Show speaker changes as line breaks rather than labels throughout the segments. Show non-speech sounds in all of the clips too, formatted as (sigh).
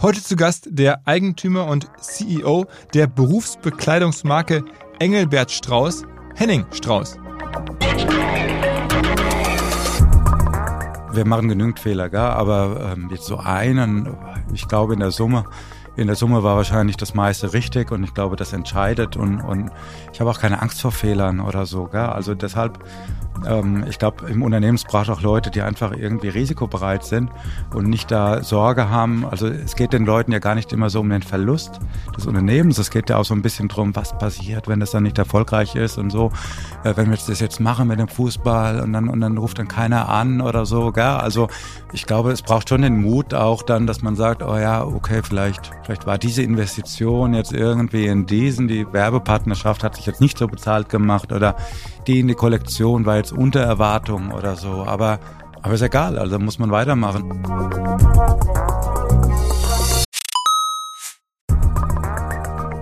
Heute zu Gast der Eigentümer und CEO der Berufsbekleidungsmarke Engelbert Strauß, Henning Strauß.
Wir machen genügend Fehler, gell? aber ähm, jetzt so einen, ich glaube in der Summe, in der Summe war wahrscheinlich das meiste richtig und ich glaube, das entscheidet und, und ich habe auch keine Angst vor Fehlern oder so. Gell? Also deshalb ähm, ich glaube, im Unternehmen braucht auch Leute, die einfach irgendwie risikobereit sind und nicht da Sorge haben. Also es geht den Leuten ja gar nicht immer so um den Verlust des Unternehmens. Es geht ja auch so ein bisschen drum, was passiert, wenn das dann nicht erfolgreich ist und so. Äh, wenn wir das jetzt machen mit dem Fußball und dann, und dann ruft dann keiner an oder so. Gell? Also ich glaube, es braucht schon den Mut auch dann, dass man sagt, oh ja, okay, vielleicht, vielleicht war diese Investition jetzt irgendwie in diesen, die Werbepartnerschaft hat sich jetzt nicht so bezahlt gemacht oder die in die Kollektion war jetzt unter Erwartung oder so. Aber, aber ist egal, also muss man weitermachen.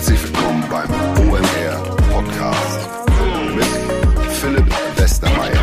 Herzlich willkommen beim OMR Podcast mit Philipp Westermeier.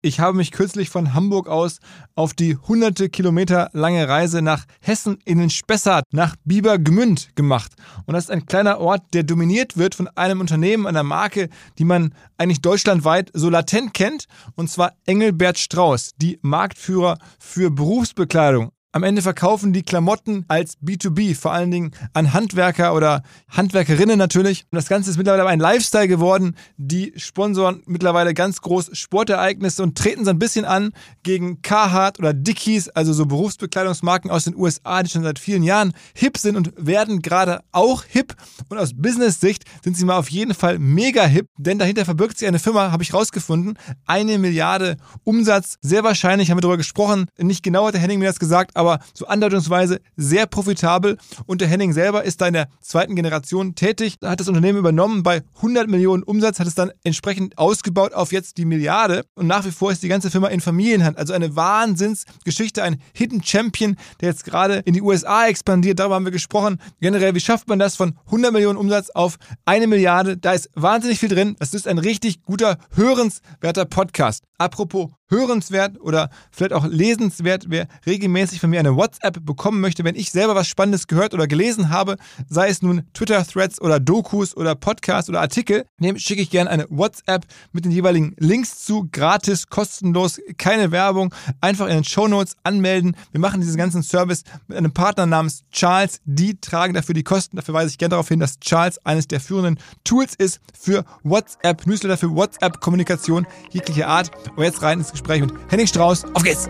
Ich habe mich kürzlich von Hamburg aus auf die hunderte Kilometer lange Reise nach Hessen in den Spessart, nach Biebergmünd gemacht. Und das ist ein kleiner Ort, der dominiert wird von einem Unternehmen, einer Marke, die man eigentlich deutschlandweit so latent kennt, und zwar Engelbert Strauß, die Marktführer für Berufsbekleidung. Am Ende verkaufen die Klamotten als B2B, vor allen Dingen an Handwerker oder Handwerkerinnen natürlich. Und das Ganze ist mittlerweile ein Lifestyle geworden. Die sponsoren mittlerweile ganz groß Sportereignisse und treten so ein bisschen an gegen Carhartt oder Dickies, also so Berufsbekleidungsmarken aus den USA, die schon seit vielen Jahren hip sind und werden gerade auch hip. Und aus Business-Sicht sind sie mal auf jeden Fall mega hip, denn dahinter verbirgt sich eine Firma, habe ich rausgefunden, eine Milliarde Umsatz. Sehr wahrscheinlich haben wir darüber gesprochen. Nicht genau hat der Henning mir das gesagt, aber so andeutungsweise sehr profitabel. Und der Henning selber ist da in der zweiten Generation tätig, hat das Unternehmen übernommen bei 100 Millionen Umsatz, hat es dann entsprechend ausgebaut auf jetzt die Milliarde. Und nach wie vor ist die ganze Firma in Familienhand. Also eine Wahnsinnsgeschichte, ein Hidden Champion, der jetzt gerade in die USA expandiert. Darüber haben wir gesprochen. Generell, wie schafft man das von 100 Millionen Umsatz auf eine Milliarde? Da ist wahnsinnig viel drin. Das ist ein richtig guter, hörenswerter Podcast. Apropos hörenswert oder vielleicht auch lesenswert, wer regelmäßig von mir eine WhatsApp bekommen möchte, wenn ich selber was Spannendes gehört oder gelesen habe, sei es nun Twitter-Threads oder Dokus oder Podcasts oder Artikel, dem schicke ich gerne eine WhatsApp mit den jeweiligen Links zu, gratis, kostenlos, keine Werbung, einfach in den Show Notes anmelden. Wir machen diesen ganzen Service mit einem Partner namens Charles, die tragen dafür die Kosten. Dafür weise ich gerne darauf hin, dass Charles eines der führenden Tools ist für WhatsApp, Newsletter für WhatsApp-Kommunikation jeglicher Art. Und jetzt rein ins Gespräch mit Henning Strauß. Auf geht's!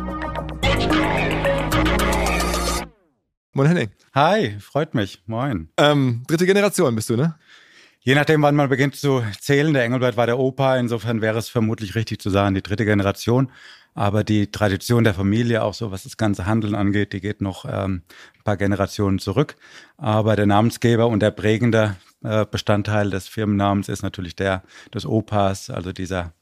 Moin Henning. Hi, freut mich. Moin.
Ähm, dritte Generation bist du, ne?
Je nachdem, wann man beginnt zu zählen. Der Engelbert war der Opa. Insofern wäre es vermutlich richtig zu sagen, die dritte Generation. Aber die Tradition der Familie, auch so was das ganze Handeln angeht, die geht noch ähm, ein paar Generationen zurück. Aber der Namensgeber und der prägende äh, Bestandteil des Firmennamens ist natürlich der des Opas, also dieser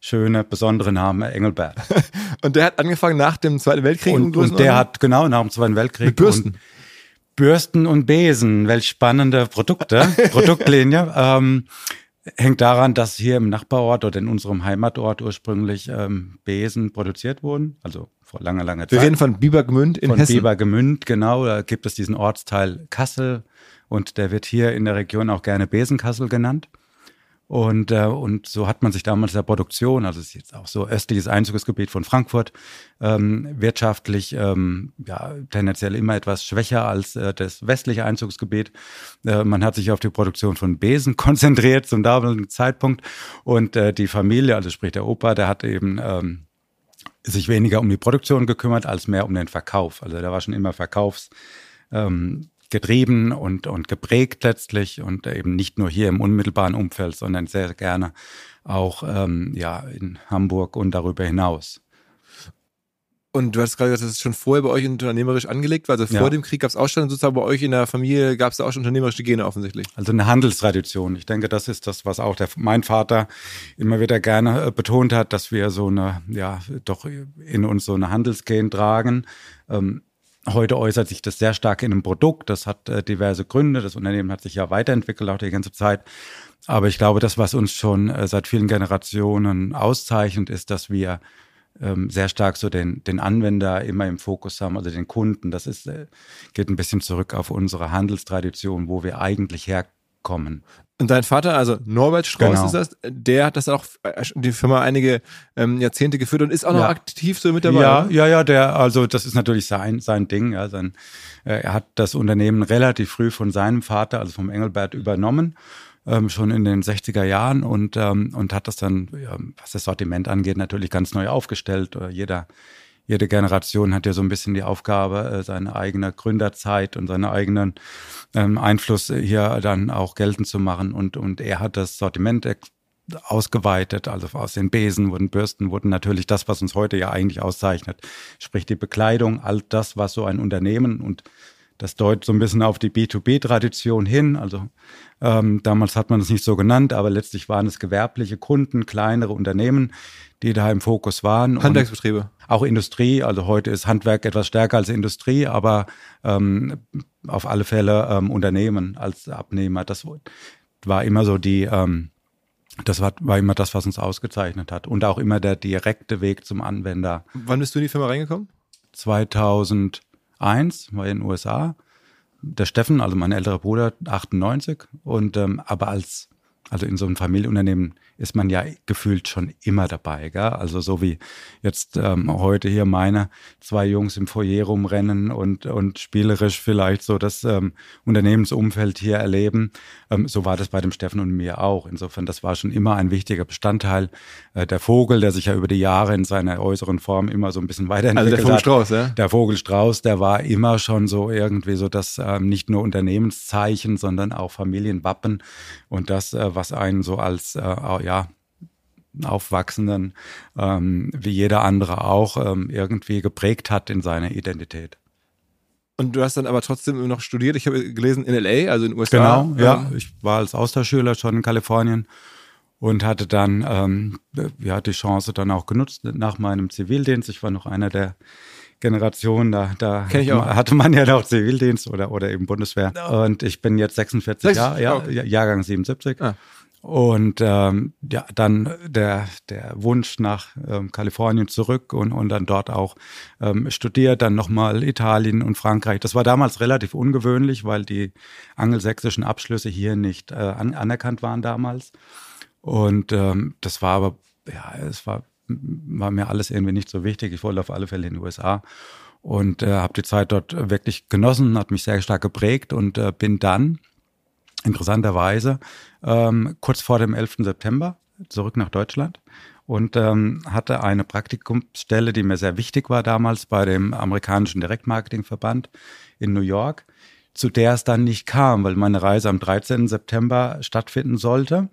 schöne, besondere Name Engelbert. (laughs)
und der hat angefangen nach dem Zweiten Weltkrieg.
Und, und der hat, genau, nach dem Zweiten Weltkrieg.
Mit Bürsten.
Bürsten und Besen, welch spannende Produkte, (laughs) Produktlinie. Ähm, hängt daran, dass hier im Nachbarort oder in unserem Heimatort ursprünglich ähm, Besen produziert wurden, also vor langer, langer Zeit.
Wir reden von Biebergemünd in
von
Hessen.
Biebergemünd, genau. Da gibt es diesen Ortsteil Kassel und der wird hier in der Region auch gerne Besenkassel genannt. Und, äh, und so hat man sich damals der Produktion, also ist jetzt auch so östliches Einzugsgebiet von Frankfurt, ähm, wirtschaftlich ähm, ja, tendenziell immer etwas schwächer als äh, das westliche Einzugsgebiet. Äh, man hat sich auf die Produktion von Besen (laughs) konzentriert zum damaligen Zeitpunkt. Und äh, die Familie, also sprich der Opa, der hat eben ähm, sich weniger um die Produktion gekümmert, als mehr um den Verkauf. Also der war schon immer Verkaufs. Ähm, getrieben und, und geprägt letztlich und eben nicht nur hier im unmittelbaren Umfeld, sondern sehr gerne auch ähm, ja, in Hamburg und darüber hinaus.
Und du hast gerade gesagt, das ist schon vorher bei euch unternehmerisch angelegt war. Also vor
Ja.
dem Krieg gab es auch schon sozusagen bei euch in der Familie gab es da auch schon unternehmerische Gene offensichtlich.
Also eine Handelstradition. Ich denke, das ist das, was auch der, mein Vater immer wieder gerne äh, betont hat, dass wir so eine, ja, doch in uns so eine Handelsgen tragen. Ähm, heute äußert sich das sehr stark in einem Produkt. Das hat äh, diverse Gründe. Das Unternehmen hat sich ja weiterentwickelt auch die ganze Zeit. Aber ich glaube, das, was uns schon äh, seit vielen Generationen auszeichnet, ist, dass wir ähm, sehr stark so den, den Anwender immer im Fokus haben, also den Kunden. Das ist, äh, geht ein bisschen zurück auf unsere Handelstradition, wo wir eigentlich herkommen.
Und dein Vater, also Norbert Strauß
Genau.
ist das, der hat das auch äh, die Firma einige ähm, Jahrzehnte geführt und ist auch noch
Ja.
aktiv so mit dabei.
Ja,
oder?
ja, ja, der, also das ist natürlich sein, sein Ding. Ja, sein, äh, er hat das Unternehmen relativ früh von seinem Vater, also vom Engelbert, übernommen, ähm, schon in den 60er Jahren und, ähm, und hat das dann, ja, was das Sortiment angeht, natürlich ganz neu aufgestellt. Äh, jeder, jede Generation hat ja so ein bisschen die Aufgabe, äh, seine eigene Gründerzeit und seinen eigenen ähm, Einfluss hier dann auch geltend zu machen. Und, und er hat das Sortiment ausgeweitet, also aus den Besen wurden Bürsten, wurden natürlich das, was uns heute ja eigentlich auszeichnet, sprich die Bekleidung, all das, was so ein Unternehmen und das deutet so ein bisschen auf die B2B-Tradition hin. Also ähm, damals hat man es nicht so genannt, aber letztlich waren es gewerbliche Kunden, kleinere Unternehmen, die da im Fokus waren. Und
Handwerksbetriebe.
auch Industrie, also heute ist Handwerk etwas stärker als Industrie, aber ähm, auf alle Fälle ähm, Unternehmen als Abnehmer. Das war immer so die, ähm, das war, war immer das, was uns ausgezeichnet hat. Und auch immer der direkte Weg zum Anwender.
Wann bist du in die Firma reingekommen?
2001 war in den USA. Der Steffen, also mein älterer Bruder, 98. Und ähm, aber als also in so einem Familienunternehmen ist man ja gefühlt schon immer dabei, gell? Also so wie jetzt ähm, heute hier meine zwei Jungs im Foyer rumrennen und und spielerisch vielleicht so das ähm, Unternehmensumfeld hier erleben. Ähm, so war das bei dem Steffen und mir auch. Insofern, das war schon immer ein wichtiger Bestandteil. Äh, der Vogel, der sich ja über die Jahre in seiner äußeren Form immer so ein bisschen
Also
weiterentwickelt
der Vogel
hat.
Strauß, ja?
Der Vogelstrauß, der war immer schon so irgendwie so das ähm, nicht nur Unternehmenszeichen, sondern auch Familienwappen und das, äh, was einen so als äh, ja Aufwachsenden ähm, wie jeder andere auch ähm, irgendwie geprägt hat in seiner Identität.
Und du hast dann aber trotzdem noch studiert. Ich habe gelesen in LA, also in den USA.
Genau, ja.
Ähm,
Ich war als Austauschschüler schon in Kalifornien und hatte dann ähm, ja, die Chance dann auch genutzt nach meinem Zivildienst. Ich war noch einer der Generationen, da, da hatte man ja noch Zivildienst oder, oder eben Bundeswehr. Und ich bin jetzt 46
Sechs-
Jahre, ja,
okay.
Jahrgang 77.
Ah.
Und ähm, ja, dann der, der Wunsch nach ähm, Kalifornien zurück und, und dann dort auch ähm, studiert, dann nochmal Italien und Frankreich. Das war damals relativ ungewöhnlich, weil die angelsächsischen Abschlüsse hier nicht äh, an, anerkannt waren damals. Und ähm, das war aber, ja, es war, war mir alles irgendwie nicht so wichtig. Ich wollte auf alle Fälle in die USA und äh, habe die Zeit dort wirklich genossen, hat mich sehr stark geprägt und äh, bin dann interessanterweise ähm, kurz vor dem 11. September zurück nach Deutschland und ähm, hatte eine Praktikumsstelle, die mir sehr wichtig war damals bei dem amerikanischen Direktmarketingverband in New York, zu der es dann nicht kam, weil meine Reise am 13. September stattfinden sollte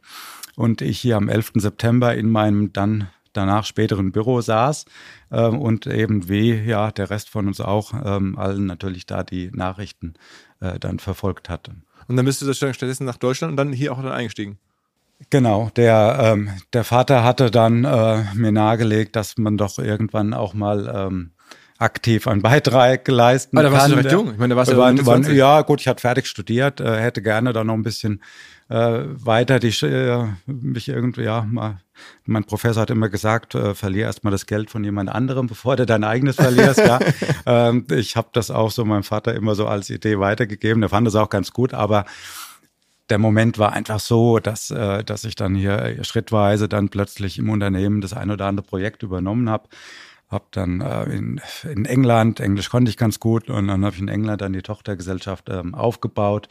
und ich hier am 11. September in meinem dann danach späteren Büro saß ähm, und eben wie ja der Rest von uns auch ähm, allen natürlich da die Nachrichten äh, dann verfolgt hatte.
Und dann bist du stattdessen nach Deutschland und dann hier auch dann eingestiegen.
Genau, der, ähm, der Vater hatte dann äh, mir nahegelegt, dass man doch irgendwann auch mal ähm, aktiv einen Beitrag leisten
ah, da warst
kann.
du recht jung. Ich meine, da warst du ja
Ja, gut, ich hatte fertig studiert, äh, hätte gerne da noch ein bisschen äh, weiter die äh, mich irgendwie, ja, mal, mein Professor hat immer gesagt, äh, verlier erstmal das Geld von jemand anderem, bevor du dein eigenes verlierst. ja. (laughs) Ähm, ich habe das auch so meinem Vater immer so als Idee weitergegeben. Der fand das auch ganz gut, aber der Moment war einfach so, dass, äh, dass ich dann hier schrittweise dann plötzlich im Unternehmen das ein oder andere Projekt übernommen habe. Hab dann äh, in, in England, Englisch konnte ich ganz gut, und dann habe ich in England dann die Tochtergesellschaft ähm, aufgebaut.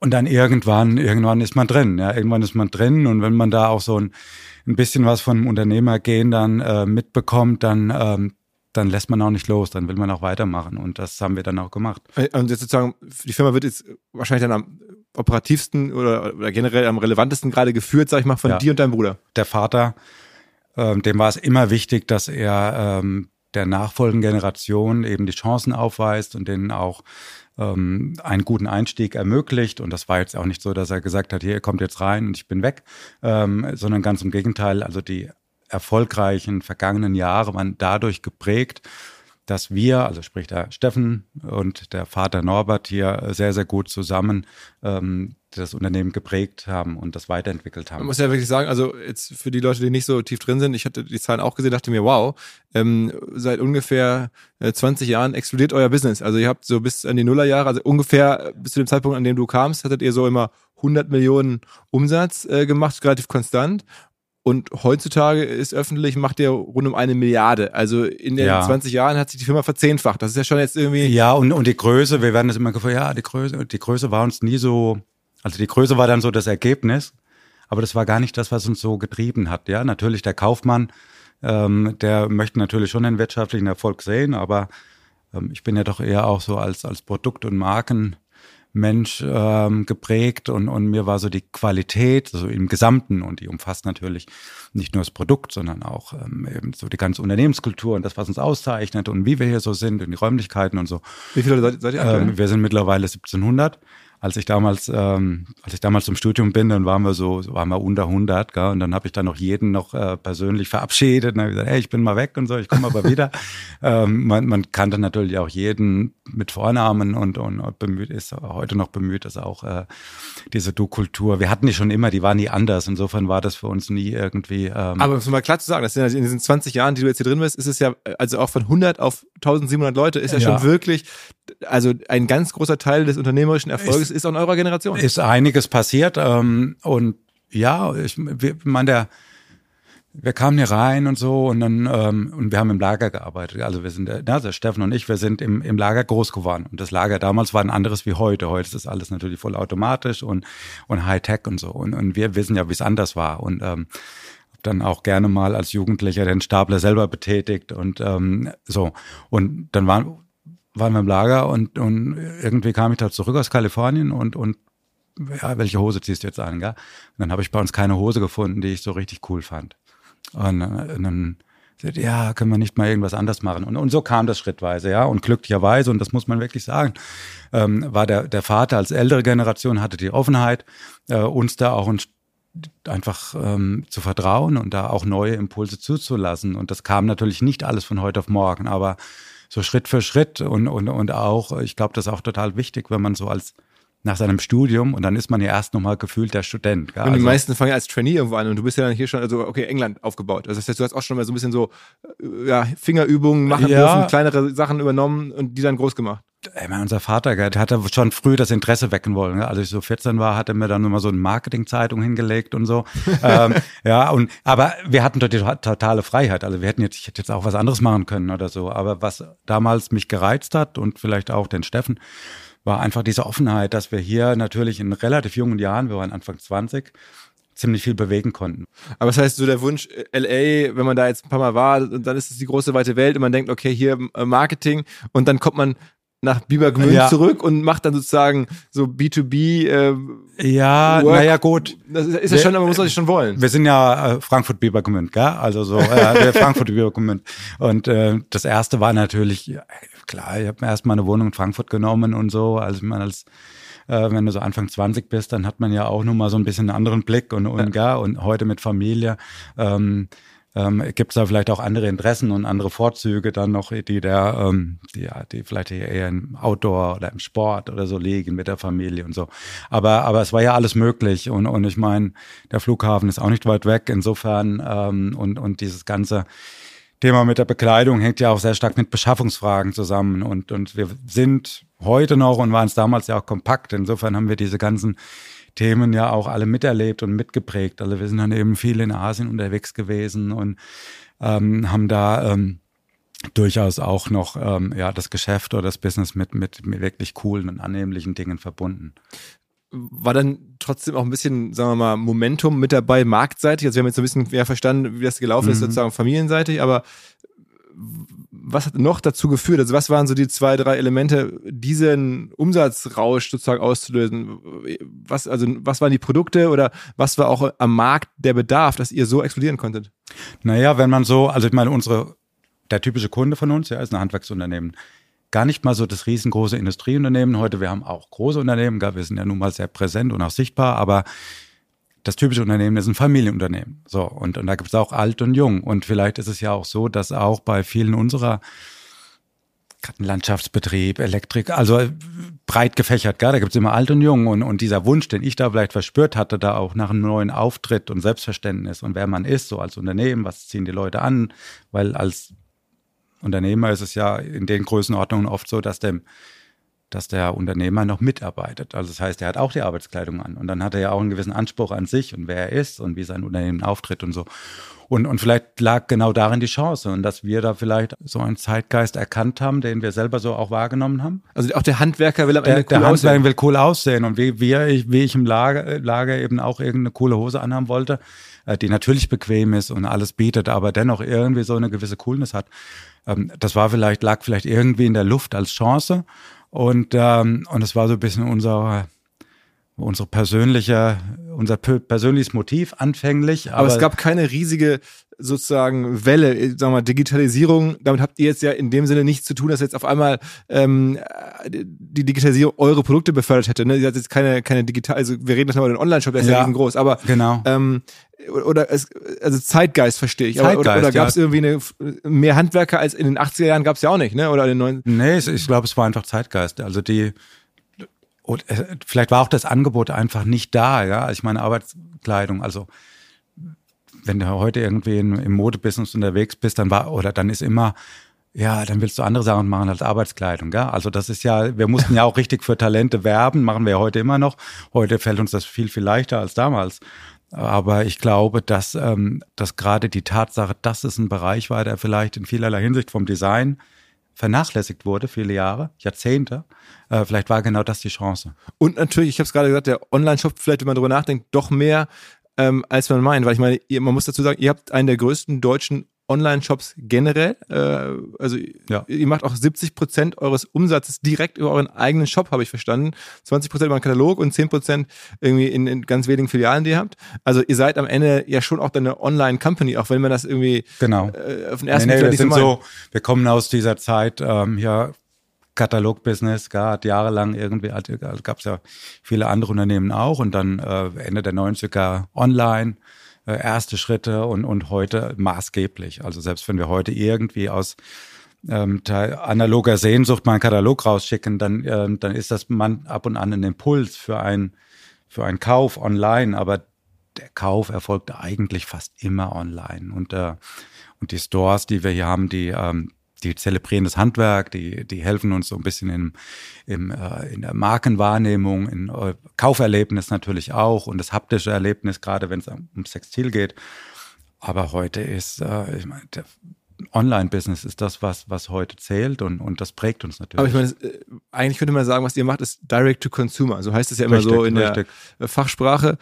Und dann irgendwann, irgendwann ist man drin. Ja, irgendwann ist man drin. Und wenn man da auch so ein, ein bisschen was von Unternehmergehen dann äh, mitbekommt, dann, ähm, dann lässt man auch nicht los. Dann will man auch weitermachen. Und das haben wir dann auch gemacht.
Und jetzt sozusagen, die Firma wird jetzt wahrscheinlich dann am operativsten oder, oder generell am relevantesten gerade geführt, sag ich mal, von ja. dir und deinem Bruder.
Der Vater, ähm, dem war es immer wichtig, dass er ähm, der nachfolgenden Generation eben die Chancen aufweist und denen auch ähm, einen guten Einstieg ermöglicht. Und das war jetzt auch nicht so, dass er gesagt hat, hier, ihr kommt jetzt rein und ich bin weg, ähm, sondern ganz im Gegenteil. Also die erfolgreichen vergangenen Jahre waren dadurch geprägt, dass wir, also sprich der Steffen und der Vater Norbert hier sehr, sehr gut zusammen ähm, das Unternehmen geprägt haben und das weiterentwickelt haben.
Man muss ja wirklich sagen, also jetzt für die Leute, die nicht so tief drin sind, ich hatte die Zahlen auch gesehen, dachte mir, wow, ähm, seit ungefähr 20 äh, Jahren explodiert euer Business. Also ihr habt so bis an die Nullerjahre, also ungefähr bis zu dem Zeitpunkt, an dem du kamst, hattet ihr so immer 100 Millionen Umsatz äh, gemacht, relativ konstant. Und heutzutage ist öffentlich, macht ihr rund um eine Milliarde. Also in den ja. 20 Jahren hat sich die Firma verzehnfacht. Das ist ja schon jetzt irgendwie.
Ja, und, und die Größe, wir werden das immer gefragt, ja, die Größe, die Größe war uns nie so, also die Größe war dann so das Ergebnis, aber das war gar nicht das, was uns so getrieben hat. Ja, natürlich der Kaufmann, ähm, der möchte natürlich schon einen wirtschaftlichen Erfolg sehen, aber ähm, ich bin ja doch eher auch so als, als Produkt- und Marken Mensch ähm, geprägt und, und mir war so die Qualität, so im Gesamten, und die umfasst natürlich nicht nur das Produkt, sondern auch ähm, eben so die ganze Unternehmenskultur und das, was uns auszeichnet und wie wir hier so sind und die Räumlichkeiten und so.
Wie viele Leute seid ihr aktuell?
Ähm, wir sind mittlerweile 1700 als ich damals, ähm, als ich damals zum Studium bin, dann waren wir so, waren wir unter 100, gell? und dann habe ich dann noch jeden noch äh, persönlich verabschiedet und habe gesagt, hey, ich bin mal weg und so, ich komme aber wieder. (laughs) ähm, man, man kannte natürlich auch jeden mit Vornamen und, und bemüht ist heute noch bemüht, dass auch äh, diese Du-Kultur, wir hatten die schon immer, die war nie anders. Insofern war das für uns nie irgendwie. Ähm,
aber um mal klar zu sagen, das sind in diesen 20 Jahren, die du jetzt hier drin bist, ist es ja, also auch von 100 auf 1700 Leute, ist ja, ja. schon wirklich also ein ganz großer Teil des unternehmerischen Erfolges ist, ist an eurer Generation.
Ist einiges passiert ähm, und ja, ich meine, der wir kamen hier rein und so und dann ähm, und wir haben im Lager gearbeitet. Also wir sind, also Steffen und ich, wir sind im, im Lager groß geworden. Und das Lager damals war ein anderes wie heute. Heute ist das alles natürlich voll automatisch und, und Hightech und so. Und, und wir wissen ja, wie es anders war. Und ähm, dann auch gerne mal als Jugendlicher den Stapler selber betätigt und ähm, so. Und dann waren, waren wir im Lager und, und irgendwie kam ich da zurück aus Kalifornien und, und ja, welche Hose ziehst du jetzt an, gell? Und dann habe ich bei uns keine Hose gefunden, die ich so richtig cool fand. Und, und dann ja, können wir nicht mal irgendwas anders machen. Und, und so kam das schrittweise, ja. Und glücklicherweise, und das muss man wirklich sagen, ähm, war der, der Vater als ältere Generation hatte die Offenheit, äh, uns da auch ein, einfach ähm, zu vertrauen und da auch neue Impulse zuzulassen. Und das kam natürlich nicht alles von heute auf morgen, aber so Schritt für Schritt und, und, und auch, ich glaube, das ist auch total wichtig, wenn man so als nach seinem Studium und dann ist man ja erst nochmal gefühlt der Student.
Gell? Und die also, meisten fangen ja als Trainee irgendwo an und du bist ja dann hier schon, also okay, England aufgebaut. Also das heißt, du hast auch schon mal so ein bisschen so ja, Fingerübungen machen ja. dürfen, kleinere Sachen übernommen und die dann groß gemacht.
Ey, mein, unser Vater, der hatte schon früh das Interesse wecken wollen. Gell? Als ich so 14 war, hat er mir dann immer so eine Marketingzeitung hingelegt und so. (laughs) ähm, ja, und aber wir hatten dort die totale Freiheit. Also wir hätten jetzt, ich hätte jetzt auch was anderes machen können oder so. Aber was damals mich gereizt hat und vielleicht auch den Steffen, war einfach diese Offenheit, dass wir hier natürlich in relativ jungen Jahren, wir waren Anfang 20, ziemlich viel bewegen konnten.
Aber das heißt, so der Wunsch, äh, LA, wenn man da jetzt ein paar Mal war, dann ist es die große weite Welt und man denkt, okay, hier äh, Marketing und dann kommt man nach Bibergmünd ja. zurück und macht dann sozusagen so B2B. Äh,
ja, naja, gut.
Das ist, ist ja schon, aber man muss das schon wollen.
Wir sind ja äh, Frankfurt Bibergmünd, gell? Also so äh, Frankfurt (laughs) Bibergmünd. Und äh, das erste war natürlich klar. Ich habe mir erstmal eine Wohnung in Frankfurt genommen und so, als man als Äh, wenn du so Anfang 20 bist, dann hat man ja auch nur mal so ein bisschen einen anderen Blick und, und, ja. und heute mit Familie. Ähm, ähm, gibt es da vielleicht auch andere Interessen und andere Vorzüge dann noch, die der, ähm, die, ja, die vielleicht eher im Outdoor oder im Sport oder so liegen mit der Familie und so. Aber, aber es war ja alles möglich und, und ich meine, der Flughafen ist auch nicht weit weg. Insofern ähm, und, und dieses ganze Thema mit der Bekleidung hängt ja auch sehr stark mit Beschaffungsfragen zusammen und, und wir sind heute noch und waren es damals ja auch kompakt. Insofern haben wir diese ganzen Themen ja auch alle miterlebt und mitgeprägt. Also wir sind dann eben viel in Asien unterwegs gewesen und ähm, haben da ähm, durchaus auch noch ähm, ja das Geschäft oder das Business mit, mit, mit wirklich coolen und annehmlichen Dingen verbunden
war dann trotzdem auch ein bisschen, sagen wir mal, Momentum mit dabei, marktseitig. Also wir haben jetzt so ein bisschen mehr verstanden, wie das gelaufen mhm. ist, sozusagen familienseitig, aber was hat noch dazu geführt? Also was waren so die zwei, drei Elemente, diesen Umsatzrausch sozusagen auszulösen? Was, also was waren die Produkte oder was war auch am Markt der Bedarf, dass ihr so explodieren konntet?
Naja, wenn man so, also ich meine, unsere, der typische Kunde von uns, ja, ist ein Handwerksunternehmen. Gar nicht mal so das riesengroße Industrieunternehmen. Heute, wir haben auch große Unternehmen, wir sind ja nun mal sehr präsent und auch sichtbar, aber das typische Unternehmen ist ein Familienunternehmen. So, und, und da gibt es auch alt und jung. Und vielleicht ist es ja auch so, dass auch bei vielen unserer Landschaftsbetrieb, Elektrik, also breit gefächert, gell? da gibt es immer alt und jung. Und, und dieser Wunsch, den ich da vielleicht verspürt hatte, da auch nach einem neuen Auftritt und Selbstverständnis und wer man ist, so als Unternehmen, was ziehen die Leute an, weil als Unternehmer ist es ja in den Größenordnungen oft so, dass dem dass der Unternehmer noch mitarbeitet. Also das heißt, er hat auch die Arbeitskleidung an und dann hat er ja auch einen gewissen Anspruch an sich und wer er ist und wie sein Unternehmen auftritt und so. Und, und vielleicht lag genau darin die Chance und dass wir da vielleicht so einen Zeitgeist erkannt haben, den wir selber so auch wahrgenommen haben.
Also auch der Handwerker will am
Ende
der,
cool der Handwerker aussehen. will cool aussehen und wie, wie, ich, wie ich im Lager, Lager eben auch irgendeine coole Hose anhaben wollte, äh, die natürlich bequem ist und alles bietet, aber dennoch irgendwie so eine gewisse Coolness hat. Ähm, das war vielleicht, lag vielleicht irgendwie in der Luft als Chance. Und, ähm, und es war so ein bisschen unser, unsere persönliche, unser persönliches Motiv anfänglich.
Aber, aber, es gab keine riesige sozusagen Welle, sagen wir mal, Digitalisierung. Damit habt ihr jetzt ja in dem Sinne nichts zu tun, dass jetzt auf einmal ähm, die Digitalisierung eure Produkte befördert hätte. Ne? Ihr habt jetzt keine, keine digital, also wir reden jetzt mal über den Online-Shop, der ist ja, ja riesengroß, aber
genau.
ähm, oder es, also Zeitgeist verstehe ich. Zeitgeist, oder oder gab es ja. irgendwie eine, mehr Handwerker als in den 80er Jahren gab es ja auch nicht, ne? Oder in den
90 Nee, ich glaube, es war einfach Zeitgeist. Also die und äh, vielleicht war auch das Angebot einfach nicht da, ja. Ich meine Arbeitskleidung, also wenn du heute irgendwie im Modebusiness unterwegs bist, dann war oder dann ist immer ja, dann willst du andere Sachen machen als Arbeitskleidung, gell? Also das ist ja, wir mussten ja auch richtig für Talente werben, machen wir ja heute immer noch. Heute fällt uns das viel, viel leichter als damals. Aber ich glaube, dass, ähm, dass gerade die Tatsache, dass es ein Bereich war, der vielleicht in vielerlei Hinsicht vom Design vernachlässigt wurde, viele Jahre, Jahrzehnte, äh, vielleicht war genau das die Chance.
Und natürlich, ich habe es gerade gesagt, der Online-Shop, vielleicht, wenn man darüber nachdenkt, doch mehr ähm, als man meint. Weil ich meine, ihr, man muss dazu sagen, ihr habt einen der größten deutschen Online-Shops generell. Äh, also ja. ihr macht auch 70 Prozent eures Umsatzes direkt über euren eigenen Shop, habe ich verstanden. 20 Prozent über den Katalog und 10 Prozent irgendwie in, in, ganz wenigen Filialen, die ihr habt. Also ihr seid am Ende ja schon auch eine Online-Company, auch wenn man das irgendwie
genau.
äh, auf den ersten
nee, nee, Blick sind so, wir kommen aus dieser Zeit ähm, ja Katalog-Business, hat jahrelang irgendwie, gab es ja viele andere Unternehmen auch und dann äh, Ende der 90er online erste Schritte und, und heute maßgeblich. Also selbst wenn wir heute irgendwie aus ähm, analoger Sehnsucht mal einen Katalog rausschicken, dann, äh, dann ist das man ab und an ein Impuls für, ein, für einen Kauf online, aber der Kauf erfolgt eigentlich fast immer online. Und, äh, und die Stores, die wir hier haben, die, ähm, die zelebrieren das Handwerk, die, die helfen uns so ein bisschen im, im, äh, in der Markenwahrnehmung, in äh, Kauferlebnis natürlich auch und das haptische Erlebnis, gerade wenn es ums Textil geht. Aber heute ist, äh, ich meine, Online-Business ist das, was, was heute zählt und, und das prägt uns natürlich.
Aber ich meine, äh, eigentlich könnte man sagen, was ihr macht, ist Direct to Consumer. So heißt es ja immer richtig, so in richtig. der Fachsprache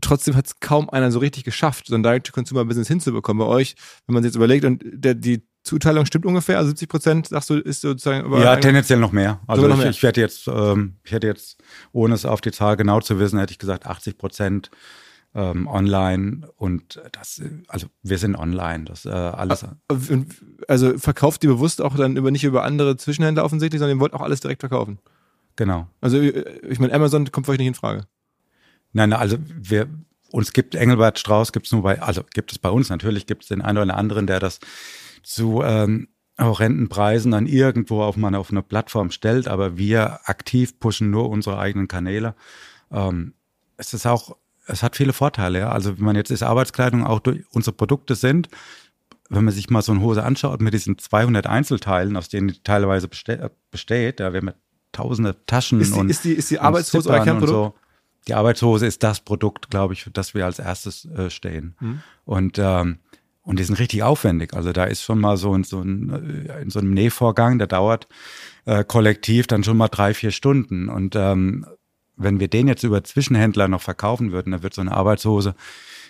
trotzdem hat es kaum einer so richtig geschafft, so ein Direct-to-Consumer-Business hinzubekommen. Bei euch, wenn man sich jetzt überlegt, und der, die Zuteilung stimmt ungefähr? Also 70 Prozent, sagst du, ist sozusagen.
Ja, tendenziell noch mehr. Also noch ich, mehr. ich werde jetzt, ähm, ich hätte jetzt, ohne es auf die Zahl genau zu wissen, hätte ich gesagt 80 Prozent ähm, online und das, also wir sind online, das äh, alles. Ah,
also verkauft ihr bewusst auch dann über nicht über andere Zwischenhändler offensichtlich, sondern ihr wollt auch alles direkt verkaufen?
Genau.
Also ich meine, Amazon kommt für euch nicht in Frage.
Nein, also wir, uns gibt Engelbert Strauß, gibt es nur bei, also gibt es bei uns natürlich, gibt es den einen oder anderen, der das zu ähm, horrenden Preisen dann irgendwo auf, meine, auf einer Plattform stellt, aber wir aktiv pushen nur unsere eigenen Kanäle. Ähm, es ist auch, es hat viele Vorteile, ja. Also wenn man jetzt ist Arbeitskleidung auch durch unsere Produkte sind, wenn man sich mal so eine Hose anschaut mit diesen 200 Einzelteilen, aus denen die teilweise beste besteht, ja, wir haben tausende Taschen
ist die,
und
ist die, ist die Arbeitshose euer
Kernprodukt? So. Die Arbeitshose ist das Produkt, glaube ich, für das wir als erstes äh, stehen. Mhm. Und ähm, und die sind richtig aufwendig. Also da ist schon mal so in so, ein, äh, in so einem Nähvorgang, der dauert äh, kollektiv dann schon mal drei, vier Stunden. Und ähm, wenn wir den jetzt über Zwischenhändler noch verkaufen würden, dann wird so eine Arbeitshose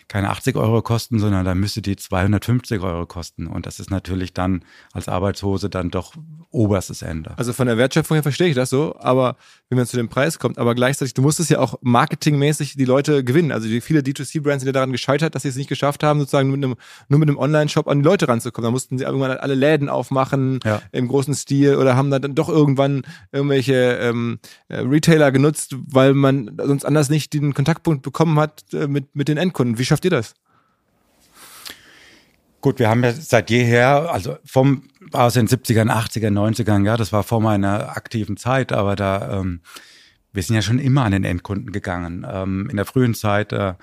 keine 80 Euro kosten, sondern dann müsste die 250 Euro kosten. Und das ist natürlich dann als Arbeitshose dann doch oberstes Ende.
Also von der Wertschöpfung her verstehe ich das so, aber wenn man zu dem Preis kommt, aber gleichzeitig, du musstest ja auch marketingmäßig die Leute gewinnen. Also die, viele D2C-Brands sind ja daran gescheitert, dass sie es nicht geschafft haben, sozusagen mit einem, nur mit einem Online-Shop an die Leute ranzukommen. Da mussten sie irgendwann alle Läden aufmachen ja. im großen Stil oder haben dann doch irgendwann irgendwelche ähm, äh, Retailer genutzt, weil man sonst anders nicht den Kontaktpunkt bekommen hat äh, mit, mit den Endkunden. Wie schafft ihr das?
Gut, wir haben ja seit jeher, also vom aus den 70ern, 80ern, 90ern, ja, das war vor meiner aktiven Zeit, aber da, ähm, wir sind ja schon immer an den Endkunden gegangen. Ähm, in der frühen Zeit äh,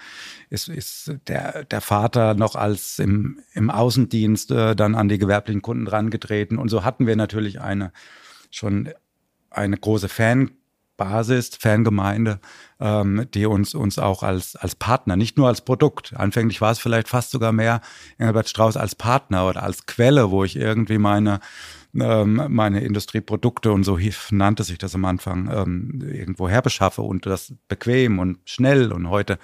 ist, ist der, der Vater noch als im, im Außendienst äh, dann an die gewerblichen Kunden rangetreten und so hatten wir natürlich eine schon eine große Fan Basis, Fangemeinde, ähm, die uns, uns auch als, als Partner, nicht nur als Produkt. Anfänglich war es vielleicht fast sogar mehr Engelbert Strauß als Partner oder als Quelle, wo ich irgendwie meine, ähm, meine Industrieprodukte und so nannte sich das am Anfang, ähm, irgendwo herbeschaffe und das bequem und schnell. Und heute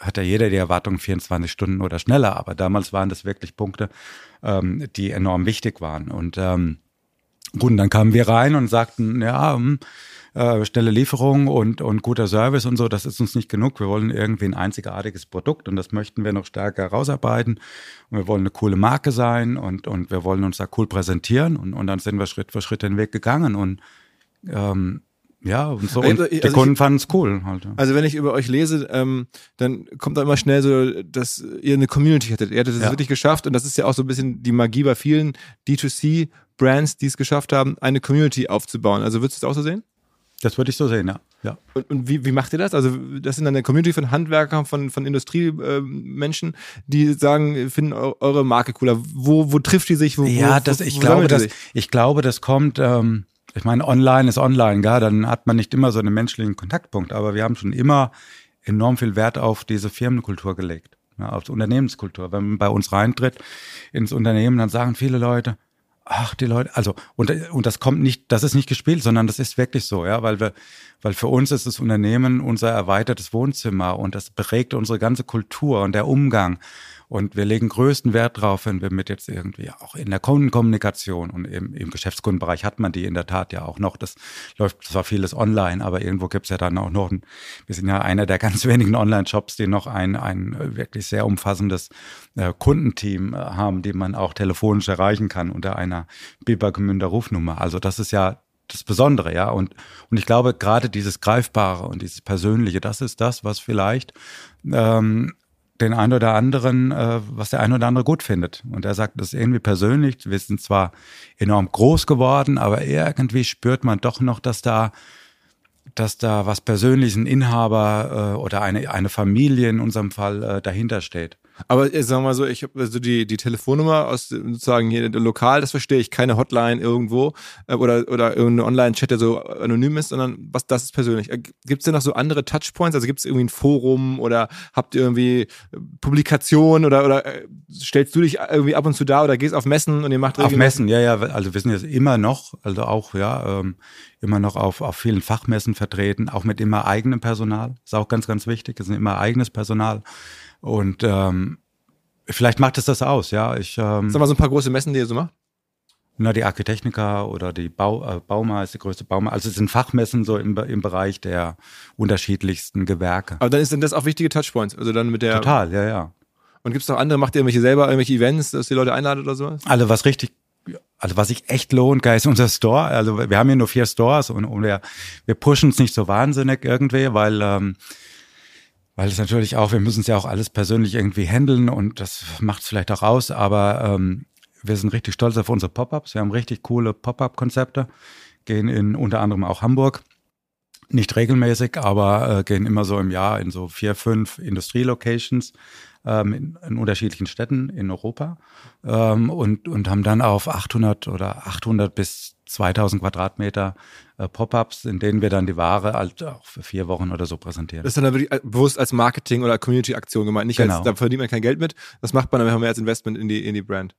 hat ja jeder die Erwartung 24 Stunden oder schneller, aber damals waren das wirklich Punkte, ähm, die enorm wichtig waren. Und ähm, gut, und dann kamen wir rein und sagten, ja, hm, äh, schnelle Lieferung und, und guter Service und so, das ist uns nicht genug. Wir wollen irgendwie ein einzigartiges Produkt und das möchten wir noch stärker herausarbeiten. Und wir wollen eine coole Marke sein und, und wir wollen uns da cool präsentieren. Und, und dann sind wir Schritt für Schritt den Weg gegangen und ähm, ja, und so. Und also, die Kunden fanden es cool. Halt.
Also wenn ich über euch lese, ähm, dann kommt da immer schnell so, dass ihr eine Community hattet. Ihr hattet es ja. wirklich geschafft und das ist ja auch so ein bisschen die Magie bei vielen D2C-Brands, die es geschafft haben, eine Community aufzubauen. Also würdest du es auch so sehen?
Das würde ich so sehen, ja. ja.
Und, und wie, wie, macht ihr das? Also, das sind dann eine Community von Handwerkern, von, von Industriemenschen, äh, die sagen, finden eure Marke cooler. Wo, wo trifft die sich? Wo,
ja, das, ich, wo glaube, das, ich glaube, das kommt, ähm, ich meine, online ist online, gell? dann hat man nicht immer so einen menschlichen Kontaktpunkt, aber wir haben schon immer enorm viel Wert auf diese Firmenkultur gelegt, ja, auf die Unternehmenskultur. Wenn man bei uns reintritt ins Unternehmen, dann sagen viele Leute, ach, die Leute, also, und, und das kommt nicht, das ist nicht gespielt, sondern das ist wirklich so, ja, weil wir, weil für uns ist das Unternehmen unser erweitertes Wohnzimmer und das prägt unsere ganze Kultur und der Umgang. Und wir legen größten Wert drauf, wenn wir mit jetzt irgendwie auch in der Kundenkommunikation und im, im Geschäftskundenbereich hat man die in der Tat ja auch noch. Das läuft zwar vieles online, aber irgendwo gibt's ja dann auch noch, ein, wir sind ja einer der (laughs) ganz wenigen Online-Shops, die noch ein, ein wirklich sehr umfassendes äh, Kundenteam äh, haben, die man auch telefonisch erreichen kann unter einer Bibergemünder Rufnummer. Also das ist ja das Besondere, ja. Und, und ich glaube, gerade dieses Greifbare und dieses Persönliche, das ist das, was vielleicht ähm, den einen oder anderen, äh, was der eine oder andere gut findet. Und er sagt, das ist irgendwie persönlich. Wir sind zwar enorm groß geworden, aber irgendwie spürt man doch noch, dass da, dass da was Persönliches, ein Inhaber äh, oder eine, eine Familie in unserem Fall äh, dahinter steht.
Aber äh, sagen wir mal so, ich habe also die, die Telefonnummer aus sozusagen hier lokal, das verstehe ich, keine Hotline irgendwo äh, oder, oder irgendein Online-Chat, der so anonym ist, sondern was das ist persönlich. Äh, gibt es denn noch so andere Touchpoints? Also gibt es irgendwie ein Forum oder habt ihr irgendwie äh, Publikationen oder, oder stellst du dich irgendwie ab und zu da oder gehst auf Messen und ihr macht
Auf Messen, ja, ja. Also wir sind jetzt immer noch, also auch, ja, ähm, immer noch auf, auf vielen Fachmessen vertreten, auch mit immer eigenem Personal. Ist auch ganz, ganz wichtig. Es ist immer eigenes Personal. Und ähm, vielleicht macht es das aus, ja. Ich, ähm,
Sag mal so ein paar große Messen, die ihr so macht?
Na, die Architechnica oder die Bau, äh, Bauma ist die größte Bauma. Also es sind Fachmessen so im, im Bereich der unterschiedlichsten Gewerke.
Aber dann ist denn das auch wichtige Touchpoints. Also dann mit der.
Total, ja, ja.
Und gibt es noch andere, macht ihr irgendwelche selber irgendwelche Events, dass die Leute einladet oder sowas?
Also was richtig also was sich echt lohnt, geil, ist unser Store. Also wir haben hier nur vier Stores und, und wir, wir pushen es nicht so wahnsinnig irgendwie, weil ähm, weil es natürlich auch, wir müssen es ja auch alles persönlich irgendwie handeln und das macht es vielleicht auch aus, aber ähm, wir sind richtig stolz auf unsere Pop-ups. Wir haben richtig coole Pop-up-Konzepte, gehen in unter anderem auch Hamburg. Nicht regelmäßig, aber äh, gehen immer so im Jahr in so vier, fünf Industrielocations ähm, in, in unterschiedlichen Städten in Europa ähm, und, und haben dann auf 800 oder 800 bis 2000 Quadratmeter äh, Pop-ups, in denen wir dann die Ware halt auch für vier Wochen oder so präsentieren.
Das ist dann wirklich bewusst als Marketing- oder Community-Aktion gemeint. Nicht
Genau.
als, da verdient man kein Geld mit. Das macht man, dann wir als Investment in die, in die Brand.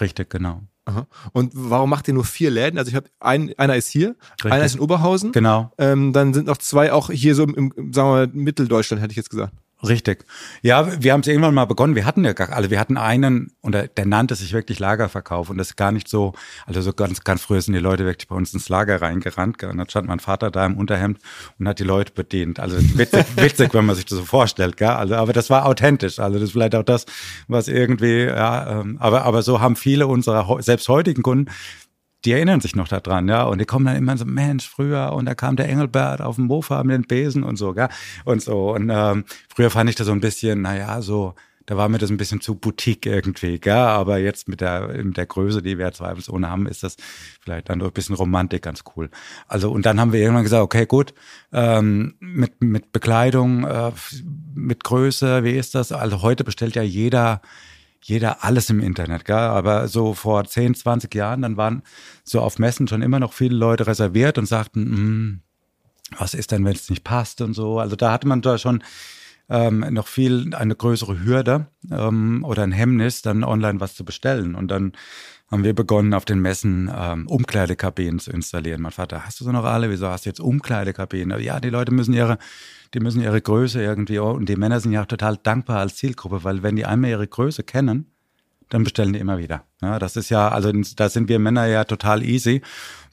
Richtig, genau.
Aha. Und warum macht ihr nur vier Läden? Also ich habe ein, einer ist hier, einer ist in Oberhausen.
Genau.
Ähm, dann sind noch zwei auch hier so im, im sagen wir mal, Mitteldeutschland, hätte ich jetzt gesagt.
Richtig. Ja, wir haben es irgendwann mal begonnen. Wir hatten ja gar, also wir hatten einen, und der, der nannte sich wirklich Lagerverkauf und das ist gar nicht so, also so ganz, ganz früher sind die Leute wirklich bei uns ins Lager reingerannt und dann stand mein Vater da im Unterhemd und hat die Leute bedient. Also witzig, (laughs) witzig wenn man sich das so vorstellt, gell? Also, aber das war authentisch. Also das ist vielleicht auch das, was irgendwie, ja, ähm, aber, aber so haben viele unserer selbst heutigen Kunden die erinnern sich noch daran, ja, und die kommen dann immer so, Mensch, früher, und da kam der Engelbert auf dem Mofa mit den Besen und so, gell, und so, und ähm, früher fand ich das so ein bisschen, naja, so, da war mir das ein bisschen zu Boutique irgendwie, gell, aber jetzt mit der, mit der Größe, die wir zweifelsohne haben, ist das vielleicht dann doch ein bisschen Romantik ganz cool. Also, und dann haben wir irgendwann gesagt, okay, gut, ähm, mit, mit Bekleidung, äh, mit Größe, wie ist das? Also heute bestellt ja jeder, jeder alles im Internet, gell? aber so vor 10, 20 Jahren, dann waren so auf Messen schon immer noch viele Leute reserviert und sagten, "Hm, was ist denn, wenn es nicht passt und so. Also da hatte man da schon ähm, noch viel eine größere Hürde ähm, oder ein Hemmnis, dann online was zu bestellen. Und dann haben wir begonnen, auf den Messen ähm, Umkleidekabinen zu installieren. Mein Vater, hast du so noch alle? Wieso hast du jetzt Umkleidekabinen? Ja, die Leute müssen ihre, die müssen ihre Größe irgendwie, und die Männer sind ja auch total dankbar als Zielgruppe, weil wenn die einmal ihre Größe kennen, dann bestellen die immer wieder. Ja, das ist ja, also da sind wir Männer ja total easy.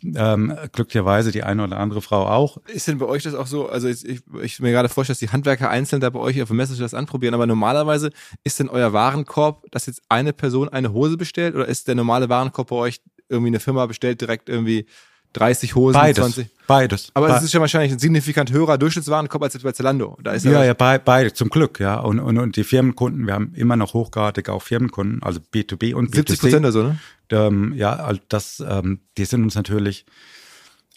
Ähm, glücklicherweise die eine oder andere Frau auch.
Ist denn bei euch das auch so? Also ich, ich, ich mir gerade vorstelle, dass die Handwerker einzeln da bei euch auf dem Messe das anprobieren, aber normalerweise ist denn euer Warenkorb, dass jetzt eine Person eine Hose bestellt oder ist der normale Warenkorb bei euch irgendwie eine Firma bestellt direkt irgendwie 30 Hosen,
Beides.
20?
Beides.
Aber
Be-
es ist ja wahrscheinlich ein signifikant höherer Durchschnittswarenkorb als jetzt bei Zalando. Da ist
Ja, ja, bei, beide, zum Glück, ja. Und, und, und die Firmenkunden, wir haben immer noch hochgradig auch Firmenkunden, also B2B und B2C.
70 Prozent oder so, ne?
ähm, ja, also das, ähm, die sind uns natürlich,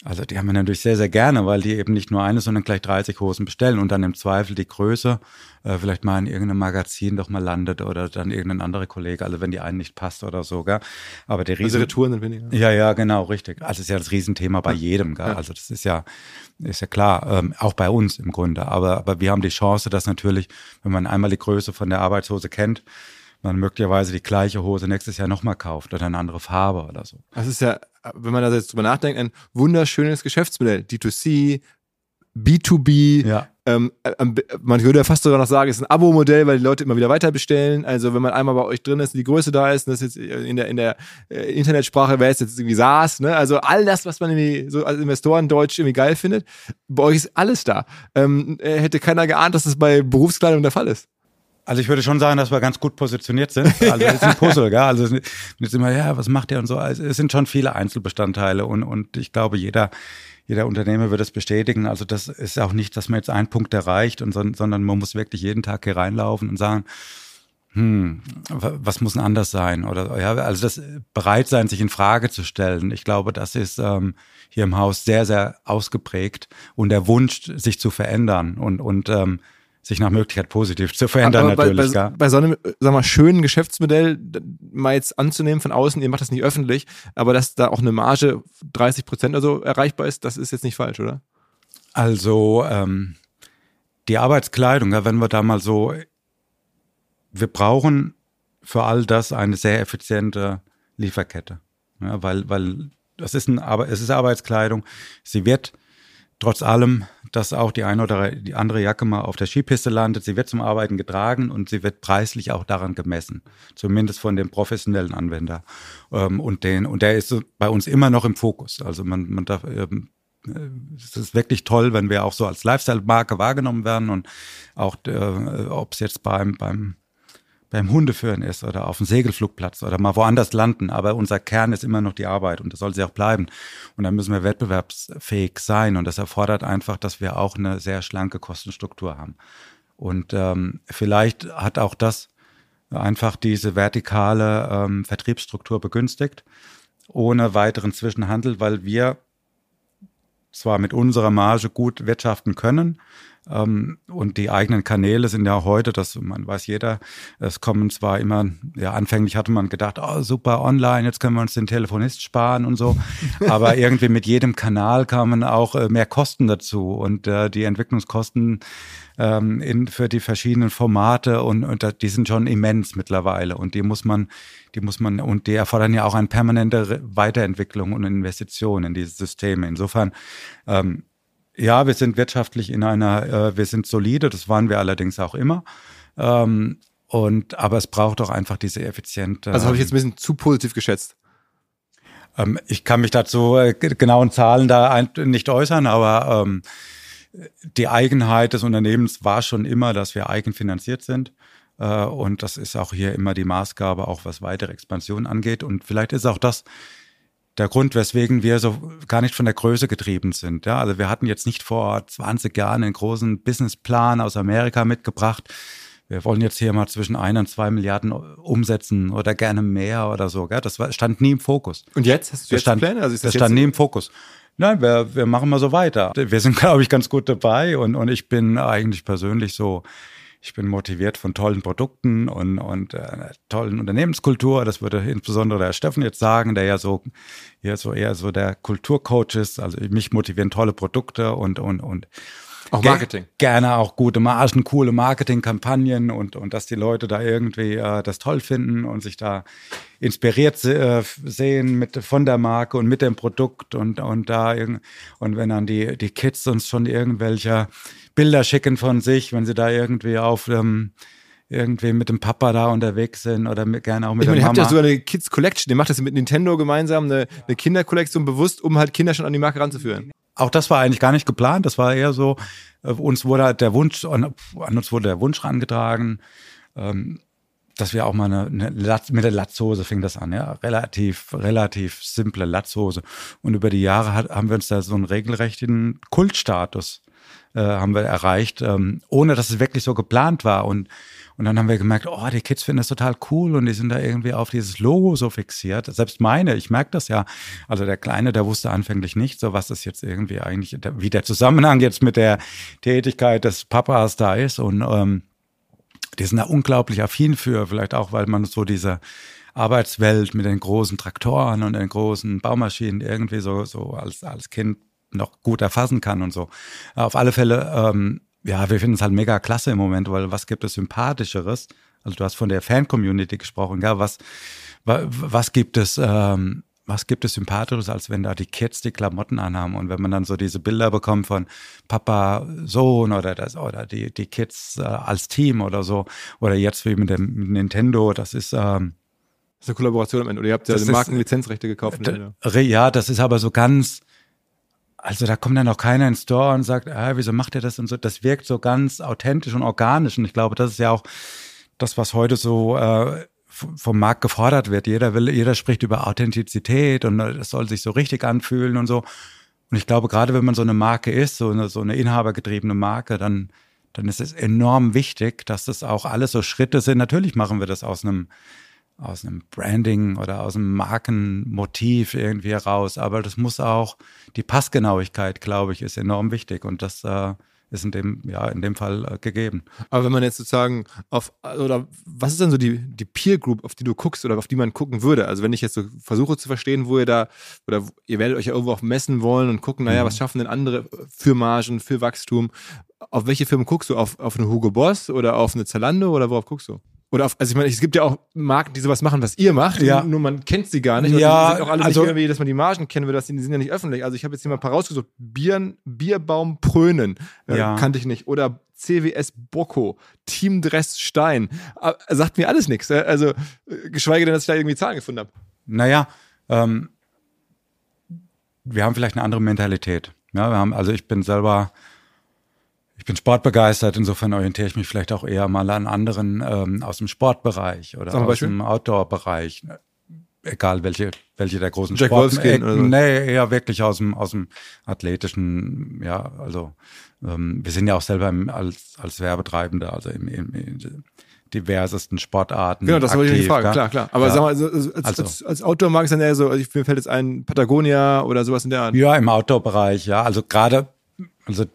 also die haben wir natürlich sehr, sehr gerne, weil die eben nicht nur eine, sondern gleich 30 Hosen bestellen und dann im Zweifel die Größe äh, vielleicht mal in irgendeinem Magazin doch mal landet oder dann irgendein anderer Kollege, also wenn die einen nicht passt oder so, gell? Aber der
Also
Riesen,
Retouren sind weniger.
ja, ja, genau, richtig. Also das ist ja das Riesenthema bei jedem, gell? Also das ist ja, ist ja klar, ähm, auch bei uns im Grunde. Aber, aber wir haben die Chance, dass natürlich, wenn man einmal die Größe von der Arbeitshose kennt, man möglicherweise die gleiche Hose nächstes Jahr nochmal kauft oder eine andere Farbe oder so.
Das ist ja, wenn man da jetzt drüber nachdenkt, ein wunderschönes Geschäftsmodell. D2C, B2B.
Ja.
Ähm, äh, man würde ja fast sogar noch sagen, es ist ein Abo-Modell, weil die Leute immer wieder weiter bestellen. Also wenn man einmal bei euch drin ist, die Größe da ist, und das ist jetzt in der, in der äh, Internetsprache wäre es jetzt irgendwie SaaS, ne? Also all das, was man irgendwie so als Investoren Deutsch irgendwie geil findet, bei euch ist alles da. Ähm, äh, hätte keiner geahnt, dass das bei Berufskleidung der Fall ist.
Also ich würde schon sagen, dass wir ganz gut positioniert sind. (laughs) Also es ist ein Puzzle, gell? Also es ist immer, ja, was macht der und so. Also es sind schon viele Einzelbestandteile und, und ich glaube, jeder, jeder Unternehmer wird das bestätigen. Also das ist auch nicht, dass man jetzt einen Punkt erreicht, und, son- sondern man muss wirklich jeden Tag hier reinlaufen und sagen, hm, wa- was muss denn anders sein? Oder ja, also das bereit sein, sich in Frage zu stellen. Ich glaube, das ist ähm, hier im Haus sehr, sehr ausgeprägt und der Wunsch, sich zu verändern und, und ähm, sich nach Möglichkeit positiv zu verändern
Aber
natürlich.
bei, bei, bei so einem, sag mal, schönen Geschäftsmodell, mal jetzt anzunehmen von außen, ihr macht das nicht öffentlich, aber dass da auch eine Marge 30 Prozent oder so erreichbar ist, das ist jetzt nicht falsch, oder?
Also ähm, die Arbeitskleidung, ja, wenn wir da mal so, wir brauchen für all das eine sehr effiziente Lieferkette, ja, weil weil das ist ein, aber es ist Arbeitskleidung. Sie wird trotz allem, dass auch die eine oder die andere Jacke mal auf der Skipiste landet, sie wird zum Arbeiten getragen und sie wird preislich auch daran gemessen, zumindest von dem professionellen Anwender. Ähm, und den und der ist bei uns immer noch im Fokus. Also man man darf ähm, es ist wirklich toll, wenn wir auch so als Lifestyle-Marke wahrgenommen werden und auch, äh, ob es jetzt beim, beim, beim Hundeführen ist oder auf dem Segelflugplatz oder mal woanders landen. Aber unser Kern ist immer noch die Arbeit und das soll sie auch bleiben. Und da müssen wir wettbewerbsfähig sein. Und das erfordert einfach, dass wir auch eine sehr schlanke Kostenstruktur haben. Und ähm, vielleicht hat auch das einfach diese vertikale ähm, Vertriebsstruktur begünstigt, ohne weiteren Zwischenhandel, weil wir zwar mit unserer Marge gut wirtschaften können, und die eigenen Kanäle sind ja heute, das man weiß jeder, es kommen zwar immer, ja anfänglich hatte man gedacht, oh super online, jetzt können wir uns den Telefonist sparen und so, (laughs) aber irgendwie mit jedem Kanal kamen auch äh, mehr Kosten dazu. Und äh, die Entwicklungskosten ähm, in, für die verschiedenen Formate und, und die sind schon immens mittlerweile. Und die muss man, die muss man und die erfordern ja auch eine permanente Weiterentwicklung und Investition in diese Systeme. Insofern ähm, ja, wir sind wirtschaftlich in einer, äh, wir sind solide, das waren wir allerdings auch immer. Ähm, und aber es braucht auch einfach diese effiziente.
Also habe ich jetzt ein bisschen zu positiv geschätzt.
Ähm, ich kann mich dazu äh, genauen Zahlen da ein, nicht äußern, aber ähm, die Eigenheit des Unternehmens war schon immer, dass wir eigenfinanziert sind. Äh, und das ist auch hier immer die Maßgabe, auch was weitere Expansion angeht. Und vielleicht ist auch das der Grund, weswegen wir so gar nicht von der Größe getrieben sind. Ja, also wir hatten jetzt nicht vor 20 Jahren einen großen Businessplan aus Amerika mitgebracht. Wir wollen jetzt hier mal zwischen ein und zwei Milliarden umsetzen oder gerne mehr oder so. Gell? Das stand nie im Fokus.
Und jetzt hast du jetzt
stand,
Pläne?
Also ist das, das stand nie im Fokus. Nein, wir, wir machen mal so weiter. Wir sind, (laughs) glaube ich, ganz gut dabei und, und ich bin eigentlich persönlich so ich bin motiviert von tollen Produkten und, und äh, tollen Unternehmenskultur. Das würde insbesondere der Steffen jetzt sagen, der ja so, hier so eher so der Kulturcoach ist. Also mich motivieren tolle Produkte und, und, und
auch Marketing.
Gerne auch gute Margen, coole Marketingkampagnen und, und dass die Leute da irgendwie äh, das toll finden und sich da inspiriert äh, sehen mit, von der Marke und mit dem Produkt und, und da und wenn dann die, die Kids uns schon irgendwelche Bilder schicken von sich, wenn sie da irgendwie auf ähm, irgendwie mit dem Papa da unterwegs sind oder mit, gerne auch mit
ich
meine, der
Mama.
Ihr
habt ja sogar eine Kids Collection, ihr macht das mit Nintendo gemeinsam, eine, eine Kinderkollektion bewusst, um halt Kinder schon an die Marke ranzuführen.
Auch das war eigentlich gar nicht geplant. Das war eher so, äh, uns wurde der Wunsch, an uns wurde der Wunsch rangetragen, ähm, dass wir auch mal eine, eine Latz, mit der Latzhose fing das an, ja, relativ, relativ simple Latzhose. Und über die Jahre hat, haben wir uns da so einen regelrechten Kultstatus äh, haben wir erreicht, ähm, ohne dass es wirklich so geplant war. Und und dann haben wir gemerkt, oh, die Kids finden das total cool und die sind da irgendwie auf dieses Logo so fixiert. Selbst meine, ich merke das ja. Also der Kleine, der wusste anfänglich nicht, so was das jetzt irgendwie eigentlich, wie der Zusammenhang jetzt mit der Tätigkeit des Papas da ist. Und ähm, die sind da unglaublich affin für, vielleicht auch, weil man so diese Arbeitswelt mit den großen Traktoren und den großen Baumaschinen irgendwie so, so als, als Kind noch gut erfassen kann und so. Auf alle Fälle ähm, ja, wir finden es halt mega klasse im Moment, weil was gibt es sympathischeres? Also du hast von der Fan-Community gesprochen, ja, was, was gibt es, ähm, was gibt es sympathisches, als wenn da die Kids die Klamotten anhaben und wenn man dann so diese Bilder bekommt von Papa, Sohn oder das oder die die Kids äh, als Team oder so oder jetzt wie mit dem Nintendo, das ist ähm,
das ist eine Kollaboration am Ende oder ihr habt ja die Markenlizenzrechte gekauft.
Ja, das ist aber so ganz also da kommt dann auch keiner ins Store und sagt, ah, wieso macht ihr das und so. Das wirkt so ganz authentisch und organisch. Und ich glaube, das ist ja auch das, was heute so äh, vom Markt gefordert wird. Jeder will, jeder spricht über Authentizität und es soll sich so richtig anfühlen und so. Und ich glaube, gerade wenn man so eine Marke ist, so eine, so eine inhabergetriebene Marke, dann, dann ist es enorm wichtig, dass das auch alles so Schritte sind. Natürlich machen wir das aus einem aus einem Branding oder aus einem Markenmotiv irgendwie raus. Aber das muss auch, die Passgenauigkeit, glaube ich, ist enorm wichtig und das äh, ist in dem, ja, in dem Fall äh, gegeben.
Aber wenn man jetzt sozusagen auf, oder was ist denn so die, die Peer Group, auf die du guckst oder auf die man gucken würde? Also wenn ich jetzt so versuche zu verstehen, wo ihr da, oder ihr werdet euch ja irgendwo auf messen wollen und gucken, naja, mhm. was schaffen denn andere für Margen, für Wachstum? Auf welche Firmen guckst du? Auf, auf eine Hugo Boss oder auf eine Zalando oder worauf guckst du? Oder auf, also ich meine, es gibt ja auch Marken, die sowas machen, was ihr macht, ja. nur man kennt sie gar nicht.
Ja,
die sind auch alle also, nicht irgendwie, dass man die Margen kennen dass die, die sind ja nicht öffentlich. Also ich habe jetzt hier mal ein paar rausgesucht. Bieren, Bierbaum Prönen äh, ja. kannte ich nicht. Oder CWS Bocco, Team Dress Stein. Äh, sagt mir alles nichts. Äh, also äh, geschweige denn, dass ich da irgendwie Zahlen gefunden habe.
Naja, ähm, wir haben vielleicht eine andere Mentalität. Ja, wir haben, also ich bin selber Ich bin sportbegeistert, insofern orientiere ich mich vielleicht auch eher mal an anderen ähm, aus dem Sportbereich oder aus dem Outdoor-Bereich. Egal welche, welche der großen
Jack
Sport.
Wolfskin
äh. Nee, eher wirklich aus dem, aus dem athletischen, ja, also ähm, wir sind ja auch selber im, als, als Werbetreibende, also im, im, in diversesten Sportarten.
Genau, das wollte ich
aktiv,
die Frage,
gell?
klar, klar. Aber
Ja.
sag mal, also, als,
Also-
als, als Outdoor mag es dann eher so, also ich, mir fällt jetzt ein Patagonia oder sowas in der Art.
Ja, im Outdoor-Bereich, ja. Also gerade, also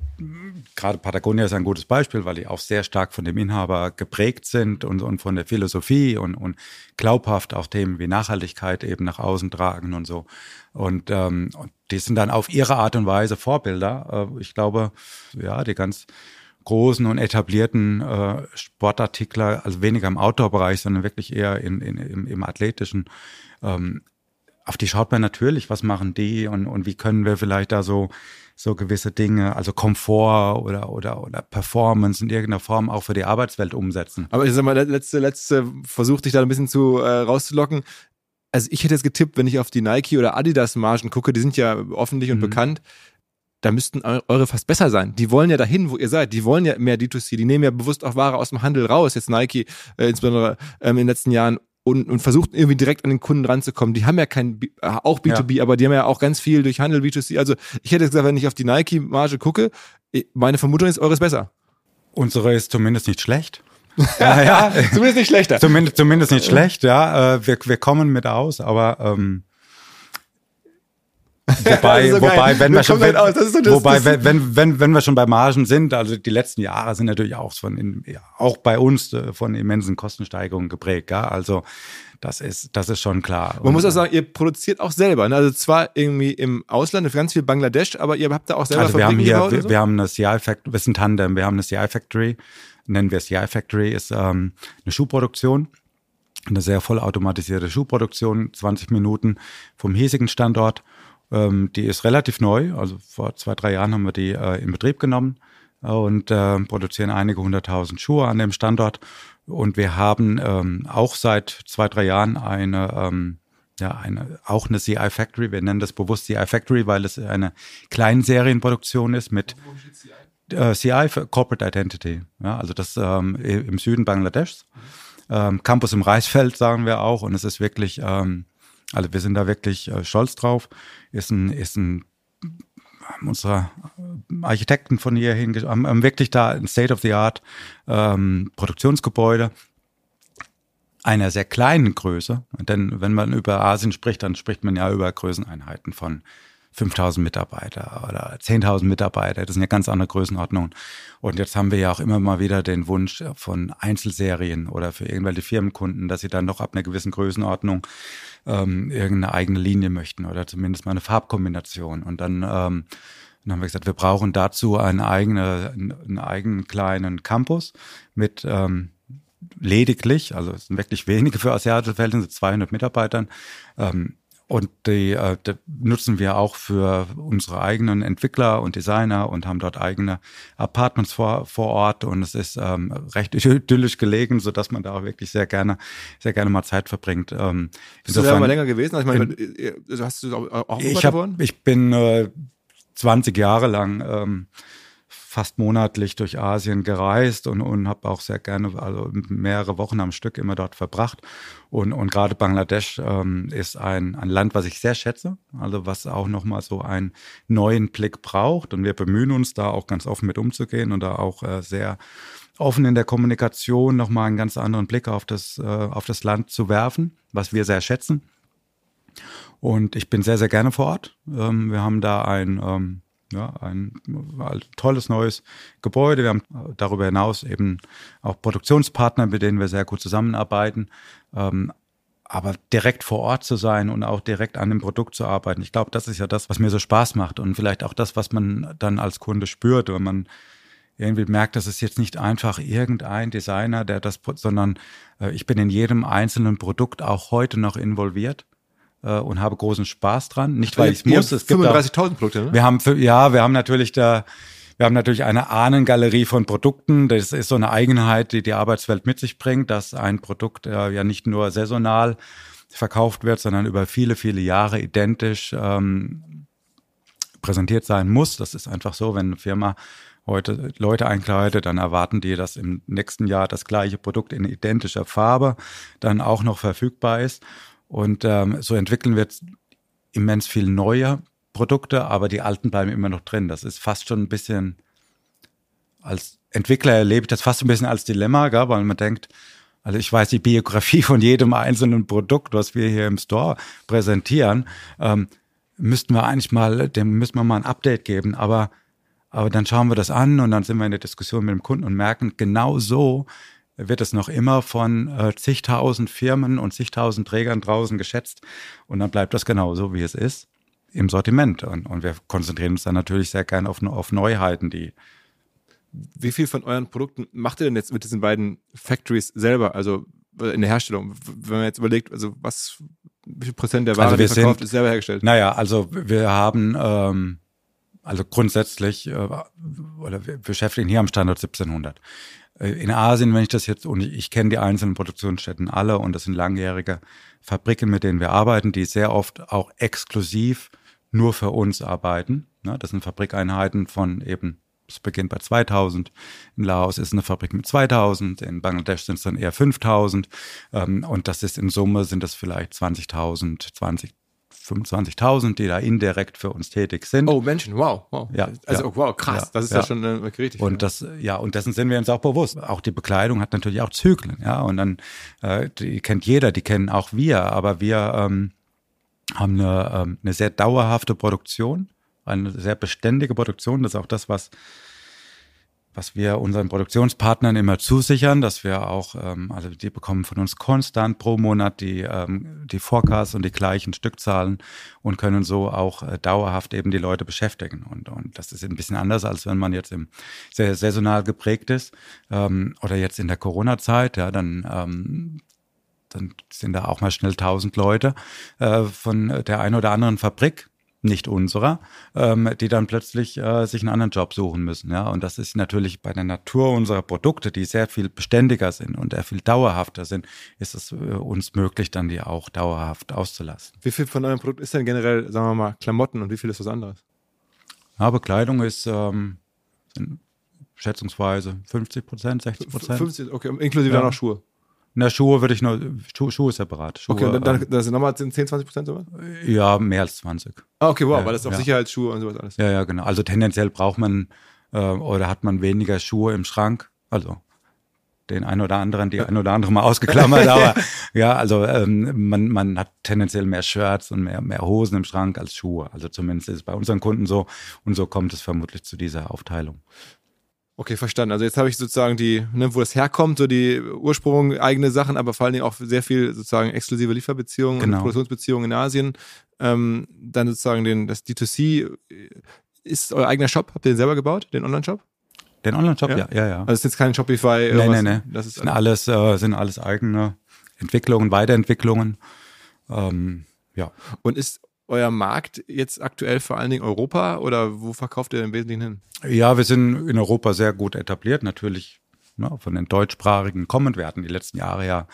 gerade Patagonia ist ein gutes Beispiel, weil die auch sehr stark von dem Inhaber geprägt sind und, und von der Philosophie und, und glaubhaft auch Themen wie Nachhaltigkeit eben nach außen tragen und so. Und, ähm, und die sind dann auf ihre Art und Weise Vorbilder. Äh, ich glaube, ja, die ganz großen und etablierten äh, Sportartikler, also weniger im Outdoor-Bereich, sondern wirklich eher in, in, im, im athletischen, ähm, auf die schaut man natürlich, was machen die und, und wie können wir vielleicht da so, so gewisse Dinge, also Komfort oder, oder, oder Performance in irgendeiner Form auch für die Arbeitswelt umsetzen.
Aber ich sag mal, der letzte, letzte Versuch, dich da ein bisschen zu äh, rauszulocken. Also ich hätte jetzt getippt, wenn ich auf die Nike oder Adidas Margen gucke, die sind ja öffentlich und
Mhm.
bekannt, da müssten eu- eure fast besser sein. Die wollen ja dahin, wo ihr seid. Die wollen ja mehr D2C. Die nehmen ja bewusst auch Ware aus dem Handel raus. Jetzt Nike, äh, insbesondere ähm, in den letzten Jahren und, und versucht irgendwie direkt an den Kunden ranzukommen. Die haben ja kein, äh, auch B2B, aber die haben ja auch ganz viel durch Handel B2C. Also ich hätte gesagt, wenn ich auf die Nike-Marge gucke, meine Vermutung ist, eure ist besser.
Unsere ist zumindest nicht schlecht. (laughs) naja,
Zumindest nicht schlechter.
zumindest, zumindest nicht schlecht, ja. Äh, wir, wir kommen mit aus, aber ähm, wobei, (laughs)
so
wobei, wenn
Wir
schon,
halt aus. Das ist so das-
wobei,
das-
wenn, wenn, wenn, wenn wir schon bei Margen sind, also die letzten Jahre sind natürlich auch von, auch bei uns äh, von immensen Kostensteigerungen geprägt, ja. Also das ist, das ist schon klar.
Man muss auch
Und,
sagen, ihr produziert auch selber. Ne? Also zwar irgendwie im Ausland, ganz viel Bangladesch, aber ihr habt da auch selber
also wir haben hier,
und
wir,
so?
wir haben eine CI Factory, wir sind Tandem, wir haben eine CI Factory, nennen wir es CI Factory, ist ähm, eine Schuhproduktion, eine sehr vollautomatisierte Schuhproduktion, 20 Minuten vom hiesigen Standort. Ähm, die ist relativ neu, also vor zwei, drei Jahren haben wir die äh, in Betrieb genommen äh, und äh, produzieren einige hunderttausend Schuhe an dem Standort. Und wir haben ähm, auch seit zwei, drei Jahren eine ähm, ja, eine, auch eine CI Factory. Wir nennen das bewusst CI Factory, weil es eine Kleinserienproduktion ist mit äh, CI Corporate Identity. Ja, also das ähm, im Süden Bangladeschs. Ähm, Campus im Reisfeld sagen wir auch. Und es ist wirklich, ähm, also wir sind da wirklich äh, stolz drauf. Ist ein, ist ein haben unsere äh, Architekten von hier haben, haben wirklich da ein State-of-the-Art ähm, Produktionsgebäude einer sehr kleinen Größe. Denn wenn man über Asien spricht, dann spricht man ja über Größeneinheiten von 5000 Mitarbeiter oder 10.000 Mitarbeiter. Das sind ja ganz andere Größenordnungen. Und jetzt haben wir ja auch immer mal wieder den Wunsch von Einzelserien oder für irgendwelche Firmenkunden, dass sie dann noch ab einer gewissen Größenordnung ähm, irgendeine eigene Linie möchten oder zumindest mal eine Farbkombination. Und dann, ähm, dann haben wir gesagt, wir brauchen dazu einen eigenen, einen eigenen kleinen Campus mit ähm, lediglich, also es sind wirklich wenige für asiatische Verhältnisse, 200 Mitarbeitern. Ähm, und die, äh, die nutzen wir auch für unsere eigenen Entwickler und Designer und haben dort eigene Apartments vor, vor Ort. Und es ist ähm, recht (laughs) idyllisch gelegen, so dass man da auch wirklich sehr gerne, sehr gerne mal Zeit verbringt. Ähm,
Bist du da mal länger gewesen? Also ich meine, äh, also hast du auch auch
ich, hab, ich bin äh, 20 Jahre lang ähm, fast monatlich durch Asien gereist und, und habe auch sehr gerne, also mehrere Wochen am Stück immer dort verbracht. Und, und gerade Bangladesch ähm, ist ein, ein Land, was ich sehr schätze, also was auch nochmal so einen neuen Blick braucht. Und wir bemühen uns da auch ganz offen mit umzugehen und da auch äh, sehr offen in der Kommunikation nochmal einen ganz anderen Blick auf das, äh, auf das Land zu werfen, was wir sehr schätzen. Und ich bin sehr, sehr gerne vor Ort. Ähm, wir haben da ein, ähm, ja, ein tolles neues Gebäude. Wir haben darüber hinaus eben auch Produktionspartner, mit denen wir sehr gut zusammenarbeiten. Ähm, aber direkt vor Ort zu sein und auch direkt an dem Produkt zu arbeiten, ich glaube, das ist ja das, was mir so Spaß macht und vielleicht auch das, was man dann als Kunde spürt, wenn man irgendwie merkt, das ist jetzt nicht einfach irgendein Designer, der das, sondern äh, ich bin in jedem einzelnen Produkt auch heute noch involviert und habe großen Spaß dran. Nicht, weil ich muss. Es gibt auch-
35.000 Produkte, ne?
wir haben, ja, wir haben natürlich da, wir haben natürlich eine Ahnengalerie von Produkten. Das ist so eine Eigenheit, die die Arbeitswelt mit sich bringt, dass ein Produkt äh, ja nicht nur saisonal verkauft wird, sondern über viele, viele Jahre identisch ähm, präsentiert sein muss. Das ist einfach so, wenn eine Firma heute Leute einkleidet, dann erwarten die, dass im nächsten Jahr das gleiche Produkt in identischer Farbe dann auch noch verfügbar ist. Und ähm, so entwickeln wir jetzt immens viel neue Produkte, aber die alten bleiben immer noch drin. Das ist fast schon ein bisschen, als Entwickler erlebe ich das fast ein bisschen als Dilemma, gell? weil man denkt, also ich weiß die Biografie (laughs) von jedem einzelnen Produkt, was wir hier im Store präsentieren, ähm, müssten wir eigentlich mal, dem müssen wir mal ein Update geben, aber aber dann schauen wir das an und dann sind wir in der Diskussion mit dem Kunden und merken, genau so wird es noch immer von äh, zigtausend Firmen und zigtausend Trägern draußen geschätzt. Und dann bleibt das genauso, wie es ist im Sortiment. Und, und wir konzentrieren uns dann natürlich sehr gern auf, auf Neuheiten, die
wie viel von euren Produkten macht ihr denn jetzt mit diesen beiden Factories selber, also äh, in der Herstellung? Wenn man jetzt überlegt, also was, wie viel Prozent der Ware,
also
die verkauft,
sind,
ist selber hergestellt?
Naja, also wir haben, ähm, also grundsätzlich, äh, oder wir beschäftigen hier am Standort 1700. Äh, in Asien, wenn ich das jetzt, und ich kenne die einzelnen Produktionsstätten alle und das sind langjährige Fabriken, mit denen wir arbeiten, die sehr oft auch exklusiv nur für uns arbeiten. Ne, das sind Fabrikeinheiten von eben es beginnt bei 2000. In Laos ist eine Fabrik mit 2000. In Bangladesch sind es dann eher 5000. Ähm, und das ist in Summe sind das vielleicht 20.000, 20, 25.000, die da indirekt für uns tätig sind.
Oh, Menschen, wow, wow.
Ja,
also,
ja.
wow, krass.
Ja,
das ist
ja.
ja, schon äh, richtig.
Und das, ja, und dessen sind wir uns auch bewusst. Auch die Bekleidung hat natürlich auch Zyklen, ja. Und dann, äh, die kennt jeder, die kennen auch wir, aber wir ähm, haben eine, ähm, eine sehr dauerhafte Produktion, eine sehr beständige Produktion. Das ist auch das, was was wir unseren Produktionspartnern immer zusichern, dass wir auch, ähm, also die bekommen von uns konstant pro Monat die, ähm, die Forecasts und die gleichen Stückzahlen und können so auch äh, dauerhaft eben die Leute beschäftigen. Und, und das ist ein bisschen anders, als wenn man jetzt im sehr saisonal geprägt ist ähm, oder jetzt in der Corona-Zeit, ja, dann ähm, dann sind da auch mal schnell tausend Leute äh, von der einen oder anderen Fabrik nicht unserer, ähm, die dann plötzlich äh, sich einen anderen Job suchen müssen. Ja, und das ist natürlich bei der Natur unserer Produkte, die sehr viel beständiger sind und sehr viel dauerhafter sind, ist es äh, uns möglich, dann die auch dauerhaft auszulassen.
wie viel von eurem Produkt ist denn generell, sagen wir mal, Klamotten und wie viel ist was anderes?
Ja, Bekleidung ist ähm, schätzungsweise 50 Prozent, 60 Prozent.
50, okay, inklusive
Ja.
dann auch Schuhe.
Der Schuhe würde ich nur, Schuhe, Schuhe separat. Schuhe,
Okay, und dann,
ähm,
dann sind nochmal 10, 20 Prozent sowas?
ja, mehr als 20.
Ah, okay, wow,
Ja,
weil das ist auch
ja.
Sicherheitsschuhe und sowas alles.
Ja, ja, genau. Also tendenziell braucht man äh, oder hat man weniger Schuhe im Schrank. Also den ein oder anderen, die ein oder andere mal ausgeklammert, (laughs) aber ja, also ähm, man, man hat tendenziell mehr Shirts und mehr, mehr Hosen im Schrank als Schuhe. Also zumindest ist es bei unseren Kunden so und so kommt es vermutlich zu dieser Aufteilung.
Okay, verstanden. Also jetzt habe ich sozusagen die, ne, wo es herkommt, so die Ursprung, eigene Sachen, aber vor allen Dingen auch sehr viel sozusagen exklusive Lieferbeziehungen
Genau.
und Produktionsbeziehungen in Asien. Ähm, dann sozusagen den, das D2C ist euer eigener Shop. Habt ihr den selber gebaut, den Online-Shop?
Den Online-Shop,
Ja.
ja, ja, ja.
Also es ist jetzt kein Shopify. irgendwas.
nee, nee.
Das ist
sind alles, äh, sind alles eigene Entwicklungen, Weiterentwicklungen. Ähm, ja.
Und ist euer Markt jetzt aktuell vor allen Dingen Europa oder wo verkauft ihr im Wesentlichen hin?
Ja, wir sind in Europa sehr gut etabliert, natürlich ne, von den deutschsprachigen kommend. Wir hatten die letzten Jahre ja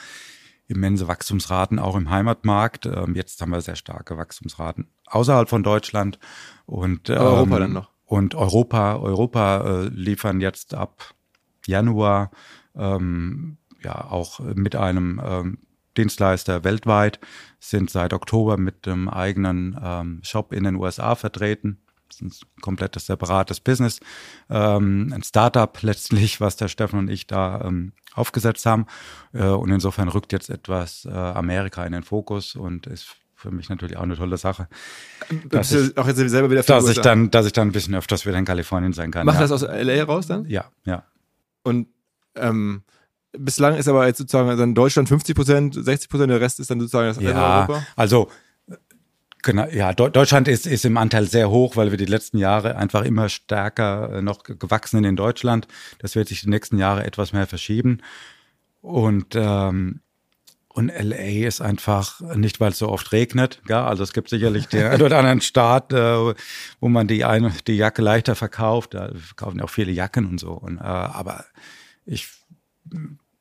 immense Wachstumsraten auch im Heimatmarkt. Ähm, jetzt haben wir sehr starke Wachstumsraten außerhalb von Deutschland und ähm,
Europa dann noch.
Und Europa, Europa äh, liefern jetzt ab Januar ähm, ja auch mit einem ähm, Dienstleister weltweit, sind seit Oktober mit einem eigenen ähm, Shop in den USA vertreten. Das ist ein komplettes separates Business, ähm, ein Startup (laughs) letztlich, was der Steffen und ich da ähm, aufgesetzt haben. Äh, und insofern rückt jetzt etwas äh, Amerika in den Fokus und ist für mich natürlich auch eine tolle Sache, dass
Bist du auch jetzt selber wieder
dass ich dann, dass ich dann ein bisschen öfters wieder in Kalifornien sein kann.
Macht
ja.
das aus LA raus dann?
Ja, ja.
Und ähm, bislang ist aber jetzt sozusagen dann Deutschland 50 Prozent, 60 Prozent, der Rest ist dann sozusagen das
Ja,
Europa.
also genau, ja, Deu- Deutschland ist, ist im Anteil sehr hoch, weil wir die letzten Jahre einfach immer stärker äh, noch ge- gewachsen sind in Deutschland. Das wird sich die nächsten Jahre etwas mehr verschieben. Und ähm, und LA ist einfach nicht, weil es so oft regnet. Ja, also es gibt sicherlich den einen oder anderen Staat, äh, wo man die eine die Jacke leichter verkauft. Da verkaufen ja auch viele Jacken und so. Und, äh, aber ich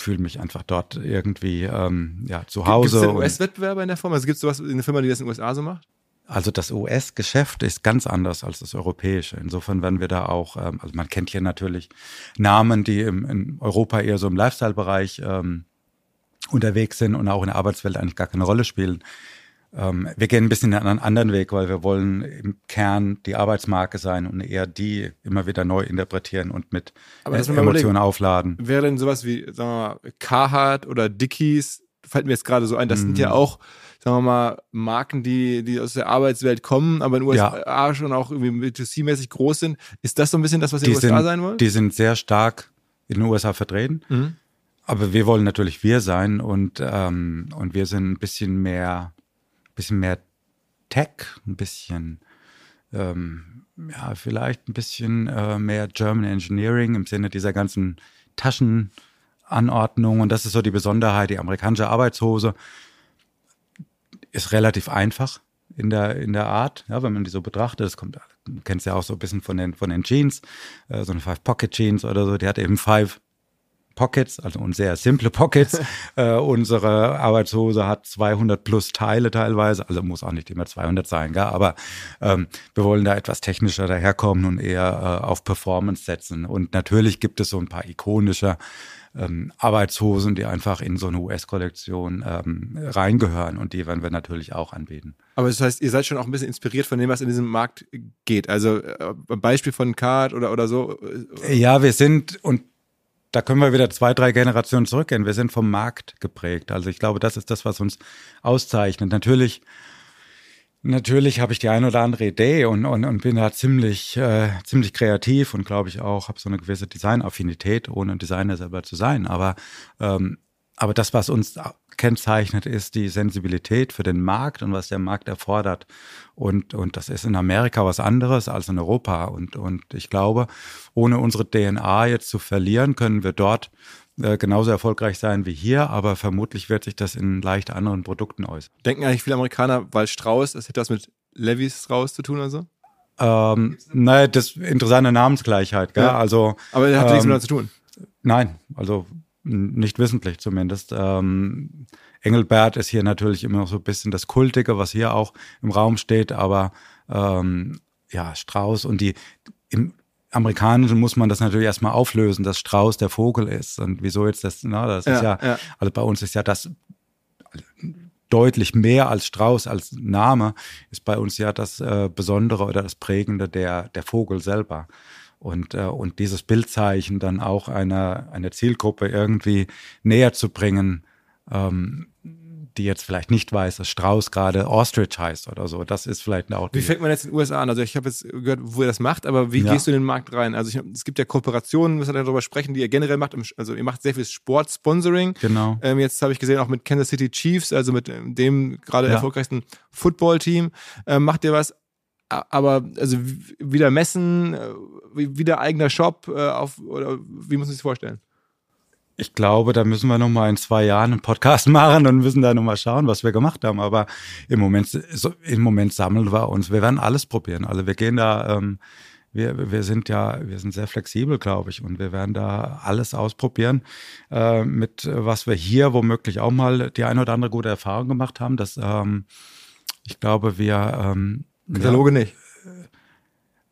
fühle mich einfach dort irgendwie ähm, ja zu
Gibt es
Hause.
denn
und-
US-Wettbewerber in der Form? Also gibt es sowas, eine Firma, die das in den USA so macht?
Also das US-Geschäft ist ganz anders als das europäische. Insofern werden wir da auch, ähm, also man kennt hier natürlich Namen, die im, in Europa eher so im Lifestyle-Bereich ähm, unterwegs sind und auch in der Arbeitswelt eigentlich gar keine Rolle spielen. Ähm, wir gehen ein bisschen einen anderen Weg, weil wir wollen im Kern die Arbeitsmarke sein und eher die immer wieder neu interpretieren und mit
Aber
äh, Emotionen aufladen.
Wäre denn sowas wie, sagen wir mal, Carhartt oder Dickies, fällt mir jetzt gerade so ein, das sind
Mhm.
ja auch, sagen wir mal, Marken, die, die aus der Arbeitswelt kommen, aber in den USA schon auch irgendwie B2C-mäßig groß sind. Ist das so ein bisschen das, was ihr in
Die
den USA
sind,
sein wollt?
die sind sehr stark in den USA vertreten.
Mhm.
Aber wir wollen natürlich wir sein und, ähm, und wir sind ein bisschen mehr, bisschen mehr Tech, ein bisschen, ähm, ja, vielleicht ein bisschen äh, mehr German Engineering im Sinne dieser ganzen Taschenanordnung. Und das ist so die Besonderheit. Die amerikanische Arbeitshose ist relativ einfach in der, in der Art, ja, wenn man die so betrachtet. Das kommt, du kennst ja auch so ein bisschen von den, von den Jeans, äh, so eine Five-Pocket-Jeans oder so. Die hat eben five Pockets, also und sehr simple Pockets. (laughs) äh, unsere Arbeitshose hat 200 plus Teile teilweise, also muss auch nicht immer 200 sein, gell? aber ähm, wir wollen da etwas technischer daherkommen und eher äh, auf Performance setzen. Und natürlich gibt es so ein paar ikonische ähm, Arbeitshosen, die einfach in so eine US-Kollektion ähm, reingehören und die werden wir natürlich auch anbieten.
Aber das heißt, ihr seid schon auch ein bisschen inspiriert von dem, was in diesem Markt geht. Also äh, Beispiel von Card oder, oder so. äh,
Ja, wir sind, und da können wir wieder zwei, drei Generationen zurückgehen. Wir sind vom Markt geprägt. Also ich glaube, das ist das, was uns auszeichnet. Natürlich, natürlich habe ich die eine oder andere Idee und, und, und bin da ziemlich, äh, ziemlich kreativ und glaube ich auch, habe so eine gewisse Designaffinität, ohne Designer selber zu sein. Aber, ähm, aber das, was uns kennzeichnet, ist die Sensibilität für den Markt und was der Markt erfordert. Und, und das ist in Amerika was anderes als in Europa. Und, und ich glaube, ohne unsere DNA jetzt zu verlieren, können wir dort äh, genauso erfolgreich sein wie hier, aber vermutlich wird sich das in leicht anderen Produkten äußern.
Denken eigentlich viele Amerikaner, weil Strauß, das hätte was mit Levi Strauss zu tun oder so?
Ähm, naja, das interessante Namensgleichheit, gell?
Ja.
Also
Aber das hat nichts
Ähm,
miteinander zu tun.
Nein, also nicht wissentlich zumindest. Ähm, Engelbert ist hier natürlich immer noch so ein bisschen das Kultige, was hier auch im Raum steht, aber ähm, ja, Strauß und die im Amerikanischen muss man das natürlich erstmal auflösen, dass Strauß der Vogel ist. Und wieso jetzt das, na, das ist
Ja,
ja,
ja.
also bei uns ist ja das deutlich mehr als Strauß, als Name, ist bei uns ja das äh, Besondere oder das Prägende der, der Vogel selber. Und, äh, und dieses Bildzeichen dann auch einer, einer Zielgruppe irgendwie näher zu bringen, ähm, die jetzt vielleicht nicht weiß, dass Strauß gerade Ostrich heißt oder so. Das ist vielleicht auch
Wie fängt man jetzt in den USA an? Also ich habe jetzt gehört, wo ihr das macht, aber wie
Ja.
gehst du in den Markt rein? Also ich, es gibt ja Kooperationen, müssen wir darüber sprechen, die ihr generell macht. Also ihr macht sehr viel Sportsponsoring.
Genau.
Ähm, jetzt habe ich gesehen, auch mit Kansas City Chiefs, also mit ähm, dem gerade
Ja.
erfolgreichsten Football-Team. Ähm, macht ihr was? Aber also wieder messen, äh, wie- wieder eigener Shop äh, auf oder wie muss sich das vorstellen?
Ich glaube, da müssen wir noch mal in zwei Jahren einen Podcast (laughs) machen und müssen da noch mal schauen, was wir gemacht haben. Aber im Moment, im Moment sammeln wir uns. Wir werden alles probieren. Also wir gehen da, ähm, wir, wir sind ja, wir sind sehr flexibel, glaube ich, und wir werden da alles ausprobieren, äh, mit was wir hier womöglich auch mal die eine oder andere gute Erfahrung gemacht haben. Dass, ähm, ich glaube, wir ähm,
Kataloge nicht.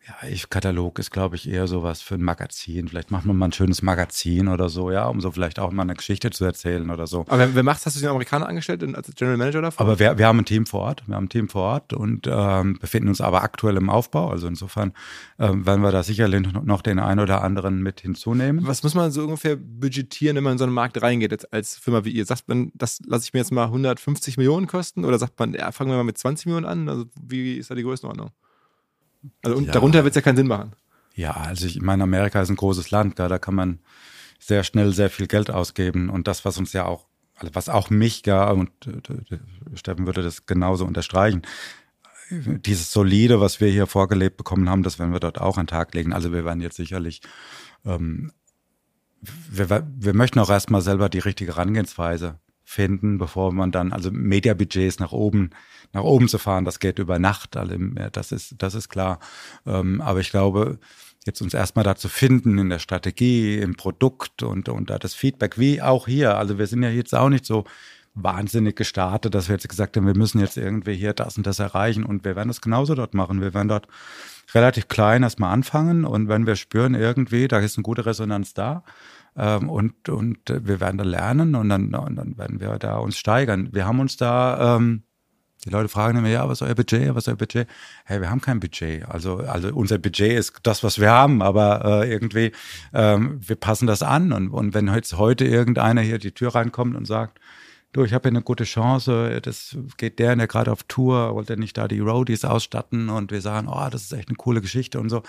Ja, ich, Katalog ist, glaube ich, eher sowas für ein Magazin. Vielleicht macht man mal ein schönes Magazin oder so, ja, um so vielleicht auch mal eine Geschichte zu erzählen oder so.
Aber wer, wer macht's? Hast du den Amerikaner angestellt als General Manager davon?
Aber wir, wir haben ein Team vor Ort, wir haben ein Team vor Ort und ähm, befinden uns aber aktuell im Aufbau. Also insofern ähm, werden wir da sicherlich noch den einen oder anderen mit hinzunehmen.
Was muss man so ungefähr budgetieren, wenn man in so einen Markt reingeht, jetzt als Firma wie ihr? Sagt man, das lasse ich mir jetzt mal 150 Millionen kosten? Oder sagt man, ja, fangen wir mal mit 20 Millionen an? Also wie ist da die Größenordnung? Also und
Ja.
darunter wird es ja keinen Sinn machen.
Ja, also ich meine, Amerika ist ein großes Land, gell, da kann man sehr schnell sehr viel Geld ausgeben und das, was uns ja auch, also was auch mich, ja, und äh, Steffen würde das genauso unterstreichen, dieses solide, was wir hier vorgelebt bekommen haben, das werden wir dort auch an den Tag legen. Also wir werden jetzt sicherlich, ähm, wir, wir möchten auch erstmal selber die richtige Herangehensweise finden, bevor man dann, also Mediabudgets nach oben, nach oben zu fahren, das geht über Nacht, also das ist, das ist klar. Ähm, aber ich glaube, jetzt uns erstmal da zu finden in der Strategie, im Produkt und, und da das Feedback, wie auch hier. Also wir sind ja jetzt auch nicht so wahnsinnig gestartet, dass wir jetzt gesagt haben, wir müssen jetzt irgendwie hier das und das erreichen und wir werden das genauso dort machen. Wir werden dort relativ klein erstmal anfangen und wenn wir spüren irgendwie, da ist eine gute Resonanz da, ähm, und, und wir werden da lernen und dann, und dann werden wir da uns steigern. Wir haben uns da, ähm, die Leute fragen immer, ja, was ist euer Budget, was ist euer Budget? Hey, wir haben kein Budget. Also, also unser Budget ist das, was wir haben, aber äh, irgendwie, ähm, wir passen das an. Und, und wenn jetzt heute irgendeiner hier die Tür reinkommt und sagt, du, ich habe hier eine gute Chance, das geht der, der gerade auf Tour, wollte nicht da die Roadies ausstatten und wir sagen, oh, das ist echt eine coole Geschichte und so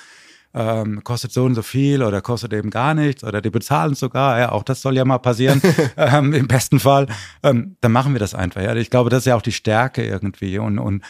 ähm, kostet so und so viel oder kostet eben gar nichts oder die bezahlen sogar, ja, auch das soll ja mal passieren, (laughs) ähm, im besten Fall, ähm, dann machen wir das einfach. Ja. Ich glaube, das ist ja auch die Stärke irgendwie und, und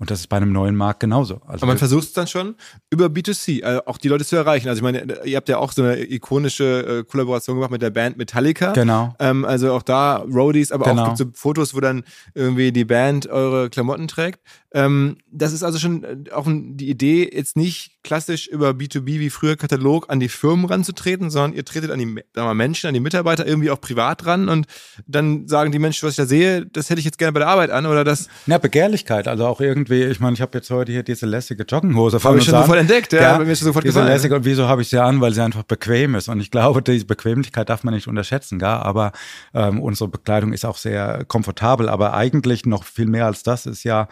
und das ist bei einem neuen Markt genauso.
Also Aber man versucht es dann schon über B2C, also auch die Leute zu erreichen. Also ich meine, ihr habt ja auch so eine ikonische äh, Kollaboration gemacht mit der Band Metallica.
Genau.
Ähm, also auch da Roadies, aber genau. auch so Fotos, wo dann irgendwie die Band eure Klamotten trägt. Ähm, das ist also schon äh, auch die Idee, jetzt nicht klassisch über B2B wie früher Katalog an die Firmen ranzutreten, sondern ihr tretet an die sagen wir, Menschen, an die Mitarbeiter irgendwie auch privat ran und dann sagen die Menschen, was ich da sehe, das hätte ich jetzt gerne bei der Arbeit an oder das.
Ja, Begehrlichkeit, also auch irgendwie, ich meine, ich habe jetzt heute hier diese lässige Joggenhose von
Habe ich schon sofort entdeckt, ja, ja
mir ist sofort diese lässige und wieso habe ich sie an, weil sie einfach bequem ist. Und ich glaube, diese Bequemlichkeit darf man nicht unterschätzen, gar, aber ähm, unsere Bekleidung ist auch sehr komfortabel, aber eigentlich noch viel mehr als das ist ja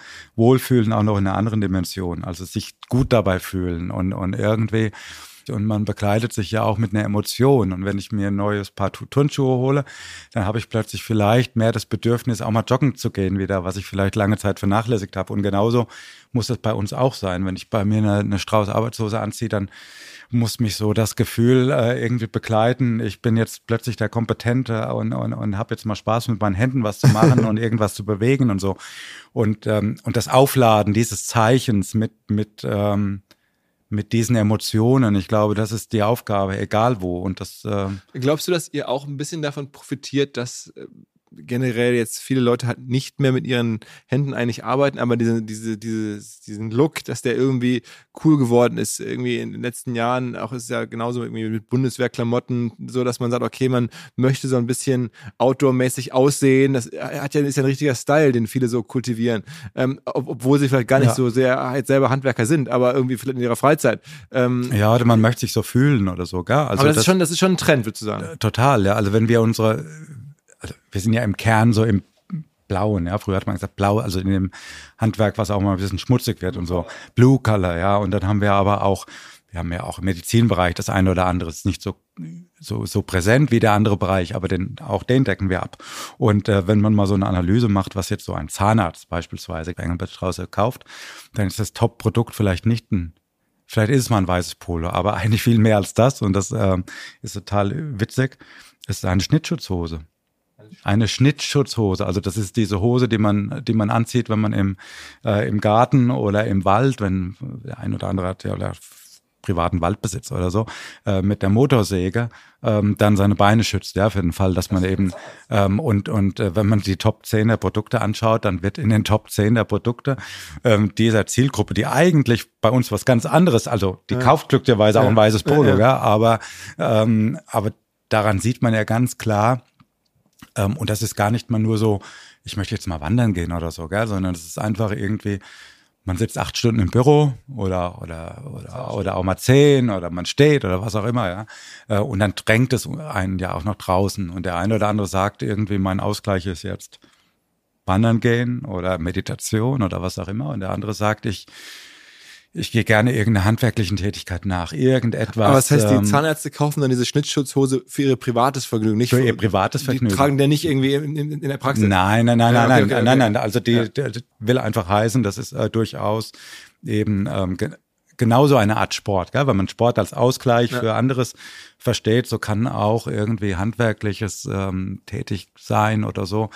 Wohlfühlen auch noch in einer anderen Dimension, also sich gut dabei fühlen und, und irgendwie und man bekleidet sich ja auch mit einer Emotion. Und wenn ich mir ein neues Paar Turnschuhe hole, dann habe ich plötzlich vielleicht mehr das Bedürfnis, auch mal joggen zu gehen wieder, was ich vielleicht lange Zeit vernachlässigt habe. Und genauso muss das bei uns auch sein. Wenn ich bei mir eine, eine Strauß Arbeitshose anziehe, dann muss mich so das Gefühl äh, irgendwie begleiten, ich bin jetzt plötzlich der Kompetente und, und, und habe jetzt mal Spaß mit meinen Händen was zu machen und irgendwas zu bewegen und so. Und, ähm, und das Aufladen dieses Zeichens mit, mit, ähm, mit diesen Emotionen. Ich glaube, das ist die Aufgabe, egal wo. Und das. Äh
Glaubst du, dass ihr auch ein bisschen davon profitiert, dass äh, generell jetzt viele Leute halt nicht mehr mit ihren Händen eigentlich arbeiten, aber diese, diese, dieses, diesen Look, dass der irgendwie cool geworden ist, irgendwie in den letzten Jahren, auch ist ja genauso irgendwie mit Bundeswehrklamotten, so dass man sagt, okay, man möchte so ein bisschen outdoor-mäßig aussehen. Das hat ja, ist ja ein richtiger Style, den viele so kultivieren. Ähm, ob, obwohl sie vielleicht gar nicht ja. so sehr halt selber Handwerker sind, aber irgendwie vielleicht in ihrer Freizeit.
Ähm, ja, oder man möchte sich so fühlen oder so, gell?
Also aber das, das, ist schon, das ist schon ein Trend, würde ich sagen.
Total, ja. Also wenn wir unsere also wir sind ja im Kern so im Blauen, ja. Früher hat man gesagt Blau, also in dem Handwerk, was auch mal ein bisschen schmutzig wird und so. Blue Color, ja. Und dann haben wir aber auch, wir haben ja auch im Medizinbereich das eine oder andere, ist nicht so, so, so präsent wie der andere Bereich, aber den, auch den decken wir ab. Und äh, wenn man mal so eine Analyse macht, was jetzt so ein Zahnarzt beispielsweise bei Engelbertstraße kauft, dann ist das Top-Produkt vielleicht nicht ein Vielleicht ist es mal ein weißes Polo, aber (laughs) eigentlich viel mehr als das. Und das äh, ist total witzig. Es ist eine Schnittschutzhose. Eine Schnittschutzhose, also das ist diese Hose, die man, die man anzieht, wenn man im, äh, im Garten oder im Wald, wenn der ein oder andere hat ja oder privaten Waldbesitz oder so, äh, mit der Motorsäge ähm, dann seine Beine schützt, ja, für den Fall, dass man eben ähm, und, und äh, wenn man die Top 10 der Produkte anschaut, dann wird in den Top 10 der Produkte ähm, dieser Zielgruppe, die eigentlich bei uns was ganz anderes, also die ja. kauft glücklicherweise auch ein weißes Polo, ja, ja. aber, ähm, aber daran sieht man ja ganz klar, ähm, und das ist gar nicht mal nur so, ich möchte jetzt mal wandern gehen oder so, gell, sondern es ist einfach irgendwie, man sitzt acht Stunden im Büro oder, oder, oder, oder auch mal zehn oder man steht oder was auch immer, ja. Äh, und dann drängt es einen ja auch noch draußen. Und der eine oder andere sagt irgendwie, mein Ausgleich ist jetzt wandern gehen oder Meditation oder was auch immer. Und der andere sagt, ich, ich gehe gerne irgendeiner handwerklichen Tätigkeit nach, irgendetwas.
Aber das heißt, die ähm, Zahnärzte kaufen dann diese Schnittschutzhose für ihr privates Vergnügen, nicht
für, ihr privates Vergnügen. Die
tragen der nicht irgendwie in, in, in, der Praxis.
Nein, nein, nein, ja, okay, nein, okay, nein, okay. nein, nein. Also die, ja. die, die, will einfach heißen, das ist äh, durchaus eben ähm, ge genauso eine Art Sport, gell? wenn man Sport als Ausgleich ja. für anderes versteht, so kann auch irgendwie handwerkliches ähm, tätig sein oder so.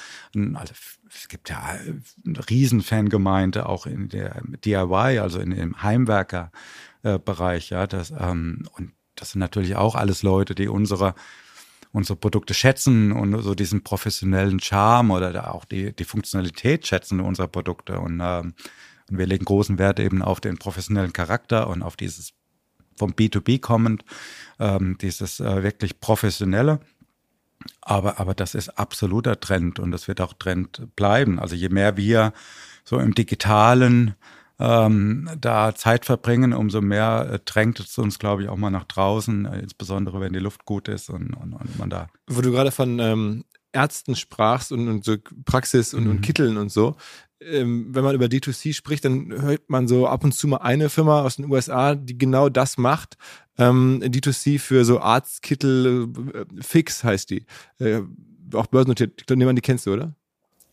Also es gibt ja eine Riesenfangemeinde auch in der DIY, also in dem Heimwerkerbereich, ja, das, ähm, und das sind natürlich auch alles Leute, die unsere unsere Produkte schätzen und so diesen professionellen Charme oder auch die, die Funktionalität schätzen unserer Produkte. Und, ähm, und wir legen großen Wert eben auf den professionellen Charakter und auf dieses vom B2B kommend, ähm, dieses äh, wirklich professionelle. Aber, aber das ist absoluter Trend und das wird auch Trend bleiben. Also je mehr wir so im digitalen ähm, da Zeit verbringen, umso mehr äh, drängt es uns, glaube ich, auch mal nach draußen, äh, insbesondere wenn die Luft gut ist und, und, und man da.
Wo du gerade von ähm, Ärzten sprachst und, und so Praxis und, mhm. und Kitteln und so. Ähm, wenn man über D2C spricht, dann hört man so ab und zu mal eine Firma aus den USA, die genau das macht. Ähm, D2C für so Arztkittel, äh, Fix heißt die. Äh, auch börsennotiert. Ich glaube, die kennst du, oder?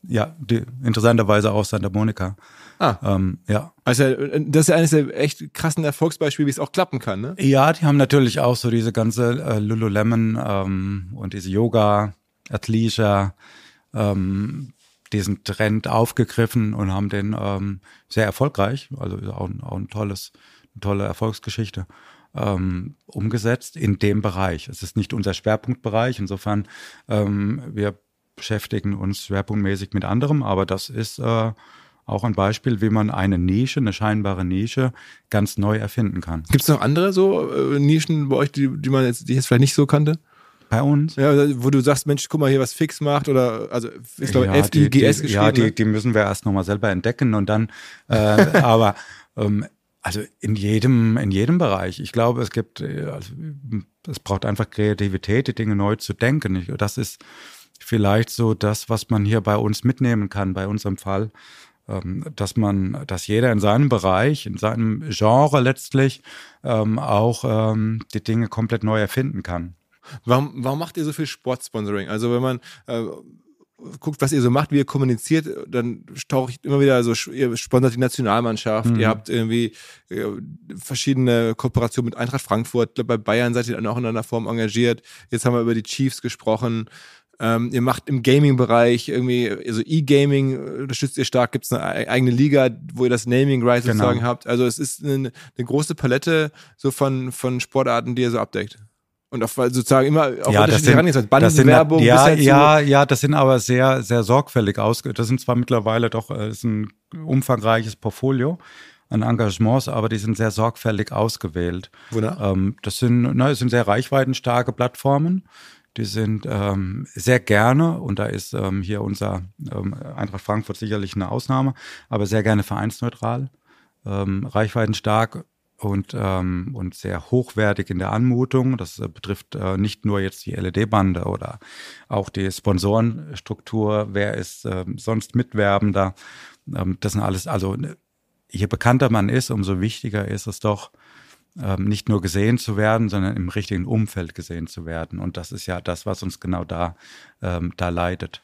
Ja, die, interessanterweise auch Santa Monica.
Ah. Ähm, ja. Also das ist ja eines der echt krassen Erfolgsbeispiele, wie es auch klappen kann, ne?
Ja, die haben natürlich auch so diese ganze äh, Lululemon ähm, und diese Yoga, Athleisure, ähm, diesen Trend aufgegriffen und haben den ähm, sehr erfolgreich, also auch, auch ein tolles, eine tolle Erfolgsgeschichte ähm, umgesetzt in dem Bereich. Es ist nicht unser Schwerpunktbereich, insofern ähm, wir beschäftigen uns schwerpunktmäßig mit anderem, aber das ist äh, auch ein Beispiel, wie man eine Nische, eine scheinbare Nische, ganz neu erfinden kann.
Gibt es noch andere so äh, Nischen bei euch, die, die man jetzt, die jetzt vielleicht nicht so kannte?
Bei uns?
Ja, wo du sagst, Mensch, guck mal hier, was Fix macht oder also ich glaube ja, FIGS geschrieben.
Ja, die, ne? die müssen wir erst nochmal selber entdecken und dann, äh, (laughs) aber ähm, also in jedem, in jedem Bereich. Ich glaube, es gibt, äh, also, es braucht einfach Kreativität, die Dinge neu zu denken. Ich, das ist vielleicht so das, was man hier bei uns mitnehmen kann, bei unserem Fall. Ähm, dass man, dass jeder in seinem Bereich, in seinem Genre letztlich ähm, auch ähm, die Dinge komplett neu erfinden kann.
Warum, warum macht ihr so viel Sportsponsoring? Also wenn man äh, guckt, was ihr so macht, wie ihr kommuniziert, dann taucht immer wieder so, ihr sponsert die Nationalmannschaft, mhm. ihr habt irgendwie äh, verschiedene Kooperationen mit Eintracht Frankfurt, bei Bayern seid ihr dann auch in einer Form engagiert. Jetzt haben wir über die Chiefs gesprochen. Ähm, ihr macht im Gaming-Bereich irgendwie, also E-Gaming unterstützt ihr stark, gibt es eine eigene Liga, wo ihr das Naming Right genau. sozusagen habt. Also es ist eine, eine, große Palette so von, von Sportarten, die ihr so abdeckt. Und auf sozusagen immer
auf ja, unterschiedliche Herangehensweisen. Bandenwerbung. Ja, ja, ja, das sind aber sehr, sehr sorgfältig ausge. Das sind zwar mittlerweile doch äh, ist ein umfangreiches Portfolio an Engagements, aber die sind sehr sorgfältig ausgewählt.
Wunderbar.
Ähm, das sind, ne, das sind sehr reichweitenstarke Plattformen. Die sind ähm, sehr gerne, und da ist ähm, hier unser ähm, Eintracht Frankfurt sicherlich eine Ausnahme, aber sehr gerne vereinsneutral, ähm, reichweitenstark und, ähm, und sehr hochwertig in der Anmutung. Das äh, betrifft äh, nicht nur jetzt die LED-Bande oder auch die Sponsorenstruktur, wer ist äh, sonst Mitwerbender. Ähm, das sind alles, also je bekannter man ist, umso wichtiger ist es doch, ähm, nicht nur gesehen zu werden, sondern im richtigen Umfeld gesehen zu werden. Und das ist ja das, was uns genau da, ähm, da leidet.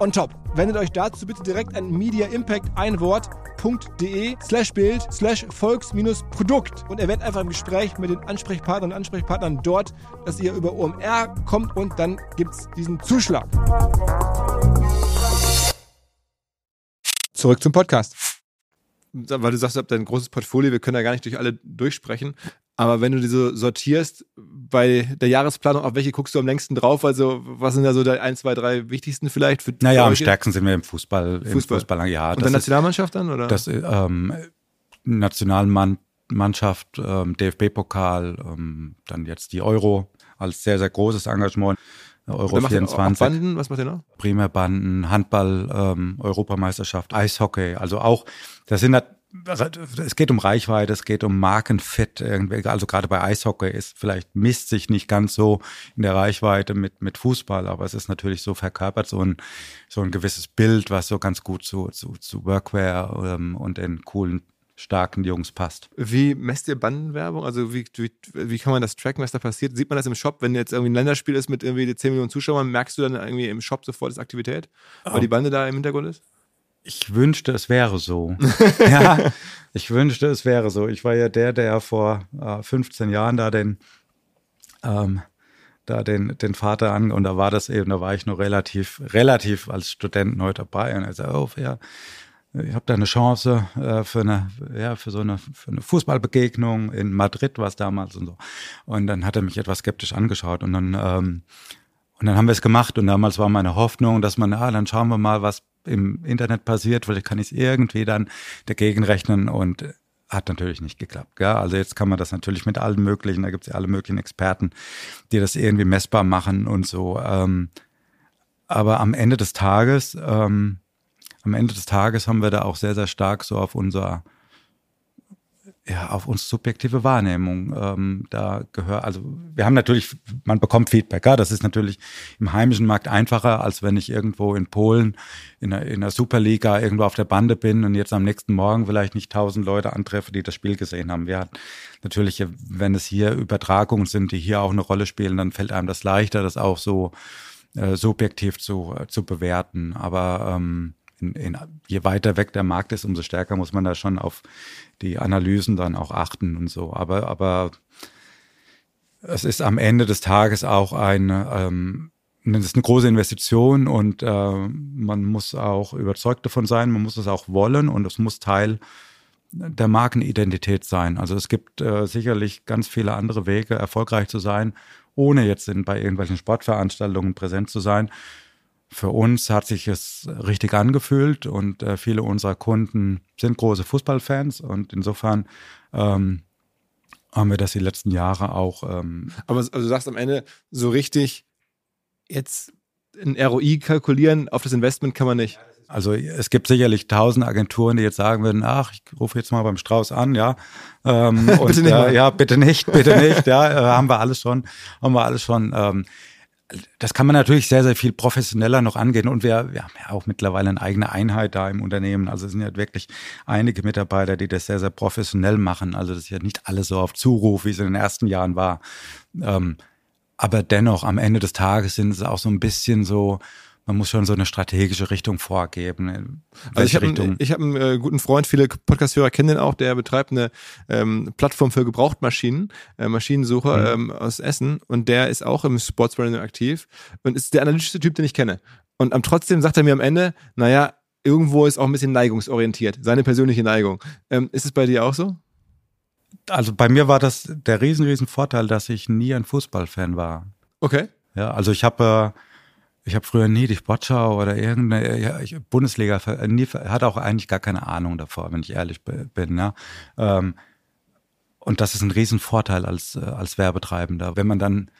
on top. Wendet euch dazu bitte direkt an Media Impact ein Wort www.ftf.de slash Bild slash Volks-Produkt und erwähnt einfach im Gespräch mit den Ansprechpartnern und Ansprechpartnern dort, dass ihr über OMR kommt und dann gibt es diesen Zuschlag. Zurück zum Podcast weil du sagst, ihr habt ein großes Portfolio, wir können da gar nicht durch alle durchsprechen. Aber wenn du diese sortierst bei der Jahresplanung, auf welche guckst du am längsten drauf? Also, was sind da so die ein, zwei, drei wichtigsten vielleicht? Für
naja, am stärksten sind wir im Fußball.
Fußball. Im Fußball ja, Und der Nationalmannschaft dann? Oder?
Das ähm, Nationalmann Mannschaft, ähm, DFB-Pokal, ähm, dann jetzt die Euro als sehr, sehr großes Engagement. Euro 24.
Banden, was macht ihr noch?
Primärbanden, Handball, ähm, Europameisterschaft, Eishockey. Also auch, das sind es geht um Reichweite, es geht um Markenfit. Also gerade bei Eishockey ist vielleicht misst sich nicht ganz so in der Reichweite mit, mit Fußball, aber es ist natürlich so verkörpert, so ein, so ein gewisses Bild, was so ganz gut zu, zu, zu Workwear ähm, und den coolen starken Jungs passt.
Wie messt ihr Bandenwerbung? Also wie, wie, wie kann man das tracken, was da passiert? Sieht man das im Shop, wenn jetzt irgendwie ein Länderspiel ist mit irgendwie 10 Millionen Zuschauern, merkst du dann irgendwie im Shop sofort das Aktivität, weil oh. die Bande da im Hintergrund ist?
Ich wünschte, es wäre so. (laughs) ja, ich wünschte, es wäre so. Ich war ja der, der vor äh, 15 Jahren da den, ähm, da den, den Vater an und da war das eben, da war ich noch relativ, relativ als Student neu dabei und er sagte, oh, ja, ich habe da eine Chance äh, für eine, ja, für so eine, für eine Fußballbegegnung in Madrid war es damals und so. Und dann hat er mich etwas skeptisch angeschaut und dann, ähm, und dann haben wir es gemacht und damals war meine Hoffnung, dass man, ah, dann schauen wir mal, was im Internet passiert, vielleicht kann ich es irgendwie dann dagegen rechnen und hat natürlich nicht geklappt. Gell? Also jetzt kann man das natürlich mit allen möglichen, da gibt es ja alle möglichen Experten, die das irgendwie messbar machen und so. Ähm, aber am Ende des Tages, ähm, am Ende des Tages haben wir da auch sehr, sehr stark so auf unser ja, auf uns subjektive Wahrnehmung. Ähm, da gehört, also wir haben natürlich, man bekommt Feedback, ja, das ist natürlich im heimischen Markt einfacher, als wenn ich irgendwo in Polen in der, in der Superliga irgendwo auf der Bande bin und jetzt am nächsten Morgen vielleicht nicht tausend Leute antreffe, die das Spiel gesehen haben. Wir hatten natürlich, wenn es hier Übertragungen sind, die hier auch eine Rolle spielen, dann fällt einem das leichter, das auch so äh, subjektiv zu, äh, zu bewerten. Aber ähm, in, in, je weiter weg der Markt ist, umso stärker muss man da schon auf die Analysen dann auch achten und so. Aber, aber es ist am Ende des Tages auch eine, ähm, das ist eine große Investition und äh, man muss auch überzeugt davon sein, man muss es auch wollen und es muss Teil der Markenidentität sein. Also es gibt äh, sicherlich ganz viele andere Wege, erfolgreich zu sein, ohne jetzt in, bei irgendwelchen Sportveranstaltungen präsent zu sein für uns hat sich es richtig angefühlt und äh, viele unserer Kunden sind große Fußballfans und insofern ähm, haben wir das die letzten Jahre auch. Ähm
Aber also du sagst am Ende so richtig, jetzt ein ROI kalkulieren auf das Investment kann man nicht.
Also es gibt sicherlich tausend Agenturen, die jetzt sagen würden, ach, ich rufe jetzt mal beim Strauß an, ja. Ähm, (laughs) und, bitte nicht äh, ja, bitte nicht, bitte nicht, ja, äh, haben wir alles schon, haben wir alles schon. Ähm, das kann man natürlich sehr, sehr viel professioneller noch angehen. Und wir, wir haben ja auch mittlerweile eine eigene Einheit da im Unternehmen. Also es sind ja wirklich einige Mitarbeiter, die das sehr, sehr professionell machen. Also das ist ja nicht alles so auf Zuruf, wie es in den ersten Jahren war. Ähm, aber dennoch, am Ende des Tages sind es auch so ein bisschen so, man muss schon so eine strategische Richtung vorgeben.
Also ich habe einen, hab einen äh, guten Freund, viele Podcast-Hörer kennen den auch, der betreibt eine ähm, Plattform für Gebrauchtmaschinen, äh, Maschinensucher mhm. ähm, aus Essen und der ist auch im Sportsbranding aktiv und ist der analytischste Typ, den ich kenne. Und am trotzdem sagt er mir am Ende, naja, irgendwo ist auch ein bisschen neigungsorientiert, seine persönliche Neigung. Ähm, ist es bei dir auch so?
Also bei mir war das der riesen, riesen Vorteil, dass ich nie ein Fußballfan war.
Okay.
Ja, also ich habe äh, ich habe früher nie die Sportschau oder irgendeine ja, ich, Bundesliga, nie, hatte auch eigentlich gar keine Ahnung davor, wenn ich ehrlich bin. Ja. Ähm, und das ist ein Riesenvorteil als, äh, als Werbetreibender. Wenn man dann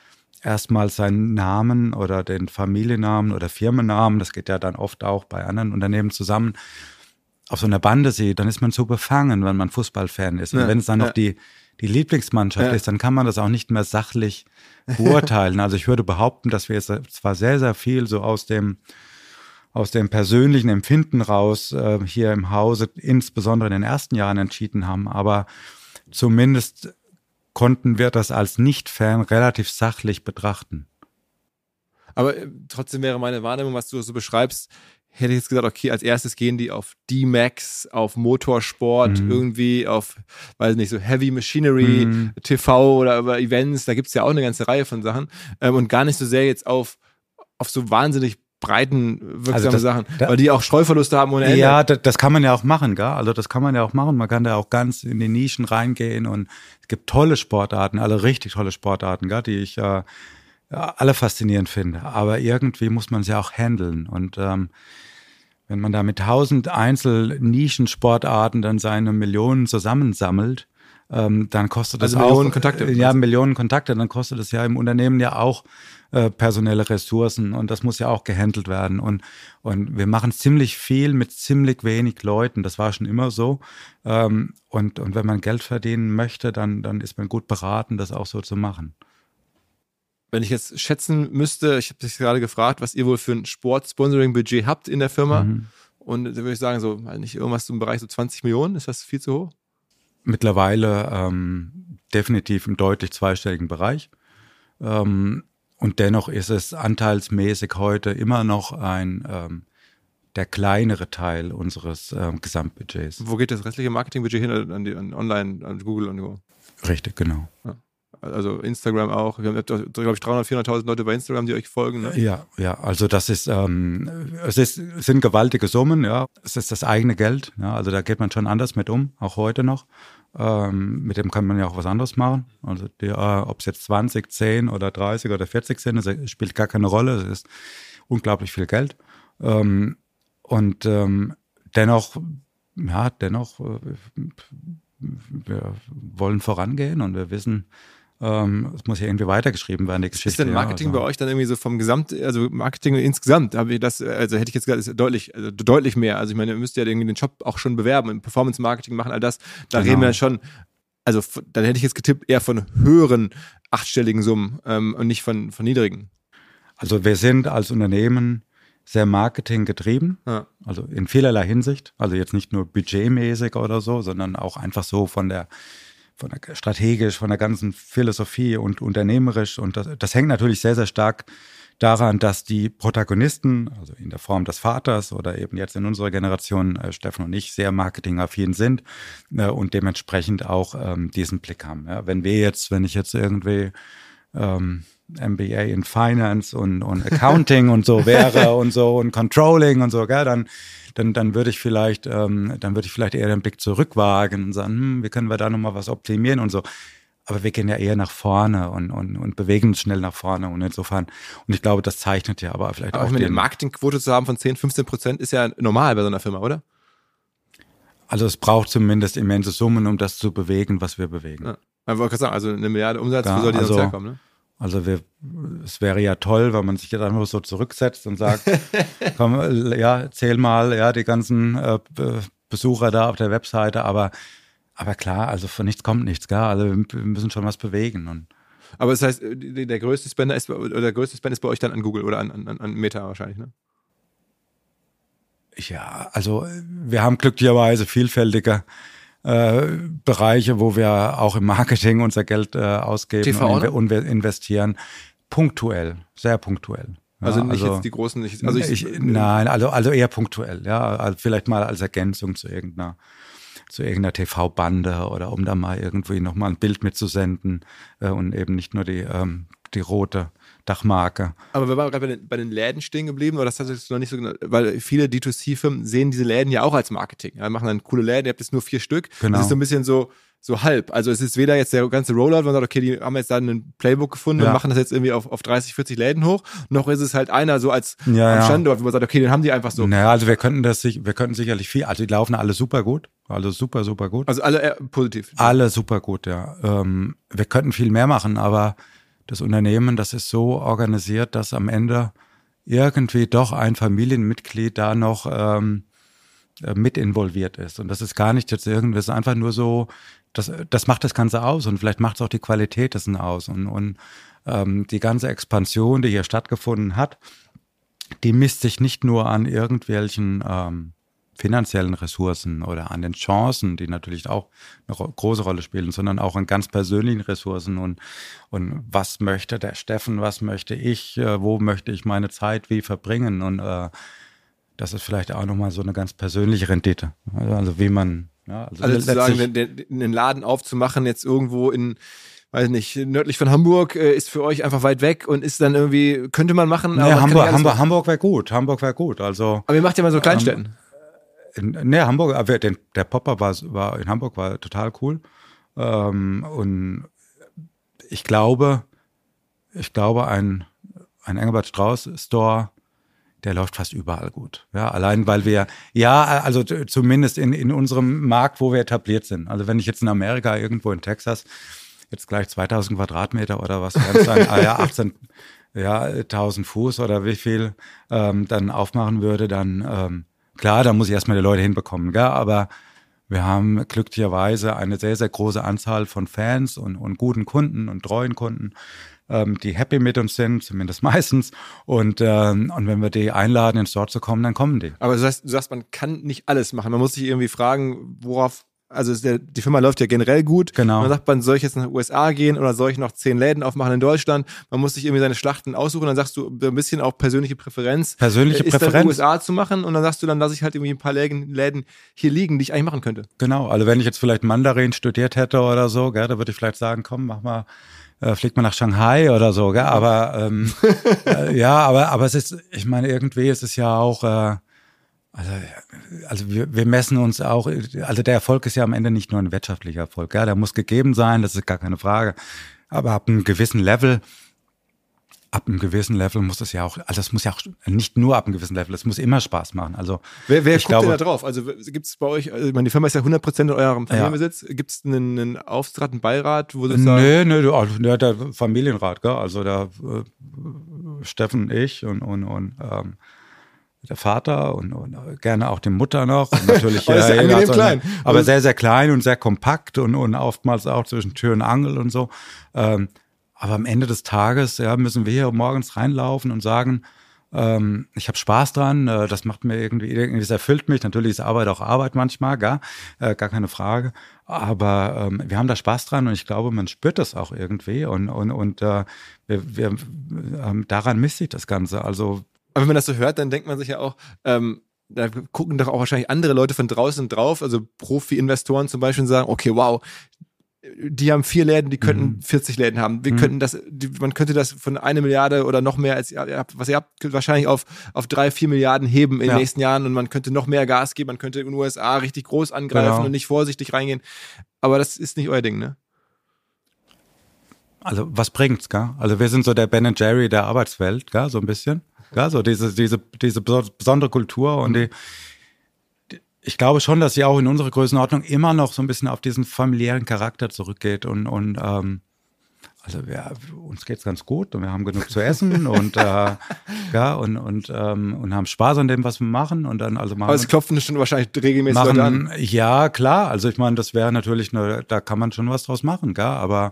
erstmal seinen Namen oder den Familiennamen oder Firmennamen, das geht ja dann oft auch bei anderen Unternehmen zusammen, auf so einer Bande sieht, dann ist man so befangen, wenn man Fußballfan ist. Und ja, wenn es dann ja. noch die die Lieblingsmannschaft ja. ist, dann kann man das auch nicht mehr sachlich beurteilen. (laughs) also ich würde behaupten, dass wir jetzt zwar sehr, sehr viel so aus dem aus dem persönlichen Empfinden raus äh, hier im Hause, insbesondere in den ersten Jahren entschieden haben, aber zumindest konnten wir das als Nicht-Fan relativ sachlich betrachten.
Aber äh, trotzdem wäre meine Wahrnehmung, was du so beschreibst, hätte ich jetzt gesagt, okay, als erstes gehen die auf D-Max, auf Motorsport, mhm. irgendwie auf, weiß nicht, so Heavy Machinery, mhm. TV oder über Events, da gibt's ja auch eine ganze Reihe von Sachen. Ähm, und gar nicht so sehr jetzt auf, auf so wahnsinnig breiten, wirksame also das, Sachen, da, weil die auch Streuverluste haben ohne Ende.
Ja, das, das kann man ja auch machen, gell? Also das kann man ja auch machen. Man kann da auch ganz in die Nischen reingehen und es gibt tolle Sportarten, alle richtig tolle Sportarten, gell? die ich äh, alle faszinierend finde. Aber irgendwie muss man sie auch handeln und ähm, wenn man da mit tausend Einzel-Nischensportarten dann seine Millionen zusammensammelt, ähm, dann kostet das
also
auch
Millionen Kontakte.
Äh, ja Millionen Kontakte, dann kostet es ja im Unternehmen ja auch äh, personelle Ressourcen und das muss ja auch gehandelt werden und und wir machen ziemlich viel mit ziemlich wenig Leuten. Das war schon immer so ähm, und und wenn man Geld verdienen möchte, dann dann ist man gut beraten, das auch so zu machen.
Wenn ich jetzt schätzen müsste, ich habe dich gerade gefragt, was ihr wohl für ein Sport-Sponsoring-Budget habt in der Firma. Mhm. Und da würde ich sagen, so, nicht irgendwas im Bereich so 20 Millionen, ist das viel zu hoch?
Mittlerweile ähm, definitiv im deutlich zweistelligen Bereich. Ähm, und dennoch ist es anteilsmäßig heute immer noch ein ähm, der kleinere Teil unseres ähm, Gesamtbudgets.
Wo geht das restliche Marketingbudget hin? An, die, an Online, an Google und so?
Richtig, genau.
Ja. Also Instagram auch. Wir haben, glaube ich, 300.000, 400.000 Leute bei Instagram, die euch folgen. Ne?
Ja, ja. Also das ist, ähm, es ist, sind gewaltige Summen. Ja, es ist das eigene Geld. Ja, also da geht man schon anders mit um, auch heute noch. Ähm, mit dem kann man ja auch was anderes machen. Also äh, ob es jetzt 20, 10 oder 30 oder 40 sind, das spielt gar keine Rolle. Es ist unglaublich viel Geld. Ähm, und ähm, dennoch, ja, dennoch, äh, wir wollen vorangehen und wir wissen, ähm, es muss ja irgendwie weitergeschrieben werden, die
Geschichte. Ist denn Marketing ja, also. bei euch dann irgendwie so vom Gesamt, also Marketing insgesamt, habe ich das, also hätte ich jetzt gesagt, deutlich, also deutlich mehr. Also ich meine, ihr müsst ja irgendwie den Job auch schon bewerben, Performance Marketing machen, all das. Da genau. reden wir schon, also dann hätte ich jetzt getippt, eher von höheren achtstelligen Summen ähm, und nicht von, von niedrigen.
Also wir sind als Unternehmen sehr Marketing getrieben, ja. also in vielerlei Hinsicht. Also jetzt nicht nur budgetmäßig oder so, sondern auch einfach so von der von der strategisch, von der ganzen Philosophie und unternehmerisch. Und das, das hängt natürlich sehr, sehr stark daran, dass die Protagonisten, also in der Form des Vaters oder eben jetzt in unserer Generation, äh, Steffen und ich, sehr marketingaffin sind äh, und dementsprechend auch ähm, diesen Blick haben. Ja, wenn wir jetzt, wenn ich jetzt irgendwie ähm, MBA in Finance und, und Accounting und so (laughs) wäre und so und Controlling und so, gell, dann dann, dann würde ich vielleicht, ähm, dann würde ich vielleicht eher den Blick zurückwagen und sagen, hm, wie können wir da nochmal was optimieren und so. Aber wir gehen ja eher nach vorne und, und, und bewegen uns schnell nach vorne. Und insofern, und ich glaube, das zeichnet ja aber vielleicht aber auch.
eine Marketingquote zu haben von 10, 15 Prozent ist ja normal bei so einer Firma, oder?
Also es braucht zumindest immense Summen, um das zu bewegen, was wir bewegen. Ja.
Ich wollte sagen, also eine Milliarde Umsatz, ja, wo soll die also, sonst herkommen? Ne?
Also wir, es wäre ja toll, wenn man sich jetzt einfach so zurücksetzt und sagt, (laughs) komm, ja, zähl mal, ja, die ganzen äh, Besucher da auf der Webseite, aber, aber klar, also von nichts kommt nichts, gell? Also wir müssen schon was bewegen und
aber das heißt, der größte Spender ist oder der größte Spender ist bei euch dann an Google oder an, an, an Meta wahrscheinlich, ne?
Ja, also wir haben glücklicherweise vielfältige äh, Bereiche, wo wir auch im Marketing unser Geld äh, ausgeben TV, und, und wir investieren. Punktuell, sehr punktuell.
Ja, also nicht also, jetzt die großen, nicht, also ich,
ich, nein, also also eher punktuell, ja, also vielleicht mal als Ergänzung zu irgendeiner zu irgendeiner TV-Bande oder um da mal irgendwie nochmal ein Bild mitzusenden äh, und eben nicht nur die ähm, die rote Dachmarke.
Aber wir waren gerade bei den, bei den Läden stehen geblieben, oder das hat sich noch nicht so genau, weil viele D2C-Firmen sehen diese Läden ja auch als Marketing. Ja, machen dann coole Läden, ihr habt jetzt nur vier Stück. Genau. Das ist so ein bisschen so, so halb. Also es ist weder jetzt der ganze Rollout, wo man sagt, okay, die haben jetzt da einen Playbook gefunden ja. und machen das jetzt irgendwie auf, auf 30, 40 Läden hoch, noch ist es halt einer so als ja, am Standort, wo man sagt, okay, den haben die einfach so.
Naja, also wir könnten das, wir könnten sicherlich viel, also die laufen alle super gut, alle super, super gut.
Also alle äh, positiv.
Alle super gut, ja. Ähm, wir könnten viel mehr machen, aber das Unternehmen, das ist so organisiert, dass am Ende irgendwie doch ein Familienmitglied da noch ähm, äh, mit involviert ist. Und das ist gar nicht jetzt irgendwie, das ist einfach nur so, das, das macht das Ganze aus und vielleicht macht es auch die Qualität dessen aus. Und, und ähm, die ganze Expansion, die hier stattgefunden hat, die misst sich nicht nur an irgendwelchen ähm, finanziellen Ressourcen oder an den Chancen, die natürlich auch eine große Rolle spielen, sondern auch an ganz persönlichen Ressourcen und, und was möchte der Steffen, was möchte ich, äh, wo möchte ich meine Zeit wie verbringen und äh, das ist vielleicht auch nochmal so eine ganz persönliche Rendite. Also wie man,
ja, also, also sozusagen einen Laden aufzumachen, jetzt irgendwo in weiß nicht, nördlich von Hamburg äh, ist für euch einfach weit weg und ist dann irgendwie, könnte man machen.
Nee, Hamburg, Hamburg, Hamburg wäre gut, Hamburg wäre gut. Also,
aber ihr macht ja mal so Kleinstädten. Ähm,
nee, Hamburg, der, Popper war, war in Hamburg war total cool. Ähm, und ich glaube, ich glaube, ein, ein Engelbert Strauß Store der läuft fast überall gut. Ja, allein weil wir, ja, also zumindest in, in unserem Markt, wo wir etabliert sind. Also wenn ich jetzt in Amerika irgendwo in Texas jetzt gleich 2000 Quadratmeter oder was werden sein, ah ja, 18, ja, 1000 Fuß oder wie viel ähm, dann aufmachen würde, dann ähm, klar, da muss ich erstmal die Leute hinbekommen, gell? aber wir haben glücklicherweise eine sehr, sehr große Anzahl von Fans und, und guten Kunden und treuen Kunden, ähm, die happy mit uns sind, zumindest (laughs) meistens. Und, ähm, und wenn wir die einladen, ins Store zu kommen, dann kommen die.
Aber du sagst, du sagst, man kann nicht alles machen. Man muss sich irgendwie fragen, worauf also der, die Firma läuft ja generell gut.
Genau.
Man sagt man, soll ich jetzt nach den USA gehen oder soll ich noch zehn Läden aufmachen in Deutschland? Man muss sich irgendwie seine Schlachten aussuchen. Dann sagst du ein bisschen auch persönliche Präferenz.
Persönliche
ist
Präferenz.
Dann USA zu machen und dann sagst du, dann lasse ich halt irgendwie ein paar Läden, Läden hier liegen, die ich eigentlich machen könnte.
Genau. Also wenn ich jetzt vielleicht Mandarin studiert hätte oder so, gell, da würde ich vielleicht sagen, komm, mach mal äh, fliegt man nach Shanghai oder so, gell? aber ähm, (laughs) äh, ja, aber aber es ist, ich meine, irgendwie ist es ja auch, äh, also, also wir, wir messen uns auch, also der Erfolg ist ja am Ende nicht nur ein wirtschaftlicher Erfolg, gell? der muss gegeben sein, das ist gar keine Frage, aber ab einem gewissen Level ab einem gewissen Level muss es ja auch, also es muss ja auch nicht nur ab einem gewissen Level, es muss immer Spaß machen. Also
wer, wer guckt glaube, denn da drauf? Also gibt es bei euch, also ich meine, die Firma ist ja 100% in eurem Familienbesitz. Ja. Gibt es einen, einen Aufsichtsrat, einen Beirat, wo
du sagst? Nee, nee, also, der Familienrat, gell? also der äh, Steffen, ich und, und, und ähm, der Vater und, und, gerne auch die Mutter noch. Und natürlich,
aber,
äh,
ja, klein.
aber sehr, sehr klein und sehr kompakt und, und oftmals auch zwischen Tür und Angel und so. Ähm, aber am Ende des Tages ja, müssen wir hier morgens reinlaufen und sagen, ähm, ich habe Spaß dran, äh, das macht mir irgendwie, irgendwie, das erfüllt mich. Natürlich ist Arbeit auch Arbeit manchmal, gar, äh, gar keine Frage. Aber ähm, wir haben da Spaß dran und ich glaube, man spürt das auch irgendwie und, und, und äh, wir, wir, äh, daran misst sich das Ganze. Also
aber wenn man das so hört, dann denkt man sich ja auch, ähm, da gucken doch auch wahrscheinlich andere Leute von draußen drauf, also Profi-Investoren zum Beispiel, und sagen, okay, wow, die haben vier Läden, die könnten mhm. 40 Läden haben. Wir mhm. könnten das, die, man könnte das von eine Milliarde oder noch mehr als ihr habt, was ihr habt, wahrscheinlich auf, auf drei, vier Milliarden heben in ja. den nächsten Jahren und man könnte noch mehr Gas geben, man könnte in den USA richtig groß angreifen genau. und nicht vorsichtig reingehen. Aber das ist nicht euer Ding, ne?
Also was bringt's, gell? Also wir sind so der Ben Jerry der Arbeitswelt, gell? So ein bisschen. Gell? So diese, diese, diese besondere Kultur und die, ich glaube schon, dass sie auch in unserer Größenordnung immer noch so ein bisschen auf diesen familiären Charakter zurückgeht und, und ähm, also wir, uns geht's ganz gut und wir haben genug zu essen (laughs) und äh, ja und und ähm, und haben Spaß an dem, was wir machen und dann also machen.
Aber es klopfen schon wahrscheinlich regelmäßig
machen, an. Ja, klar. Also ich meine, das wäre natürlich, eine, da kann man schon was draus machen, gell? Aber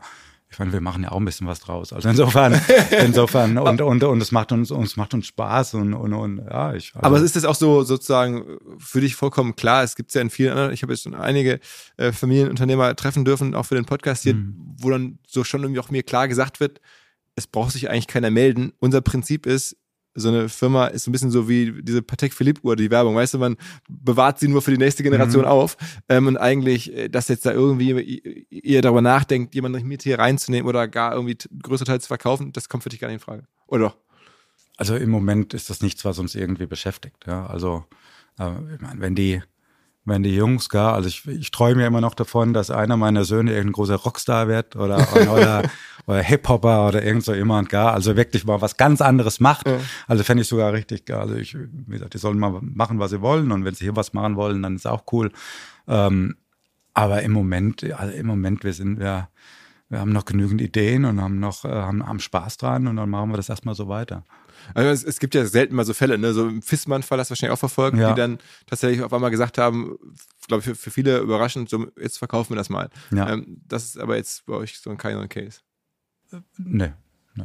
ich meine, wir machen ja auch ein bisschen was draus. Also insofern, (laughs) insofern und, und, und es macht uns, uns macht uns Spaß und, und, und ja, ich.
Also. Aber ist das auch so sozusagen für dich vollkommen klar? Es gibt ja in vielen anderen, ich habe jetzt schon einige äh, Familienunternehmer treffen dürfen, auch für den Podcast hier, mhm. wo dann so schon irgendwie auch mir klar gesagt wird, es braucht sich eigentlich keiner melden. Unser Prinzip ist, so eine Firma ist ein bisschen so wie diese Patek Philippe Uhr, die Werbung. Weißt du, man bewahrt sie nur für die nächste Generation mhm. auf. Ähm, und eigentlich, äh, dass jetzt da irgendwie ihr darüber nachdenkt, jemanden mit hier reinzunehmen oder gar irgendwie größtenteils zu verkaufen, das kommt für dich gar nicht in Frage. Oder doch?
Also im Moment ist das nichts, was uns irgendwie beschäftigt. Ja, also äh, ich meine, wenn die wenn die Jungs, gar, also ich, ich träume ja immer noch davon, dass einer meiner Söhne irgendein großer Rockstar wird oder, (laughs) oder, oder Hip-Hopper oder irgend so jemand, gar, also wirklich mal was ganz anderes macht. Ja. Also fände ich sogar richtig, gar, also ich, wie gesagt, die sollen mal machen, was sie wollen und wenn sie hier was machen wollen, dann ist auch cool. Ähm, aber im Moment, also im Moment, wir sind, wir, wir haben noch genügend Ideen und haben noch, äh, haben, haben Spaß dran und dann machen wir das erstmal so weiter.
Also es, es, gibt ja selten mal so Fälle, ne? so im Fissmann-Fall hast du wahrscheinlich auch verfolgt, ja. die dann tatsächlich auf einmal gesagt haben, glaube ich, für, für, viele überraschend, so, jetzt verkaufen wir das mal. Ja. Ähm, das ist aber jetzt bei euch so ein keiner Case.
Nee. nee.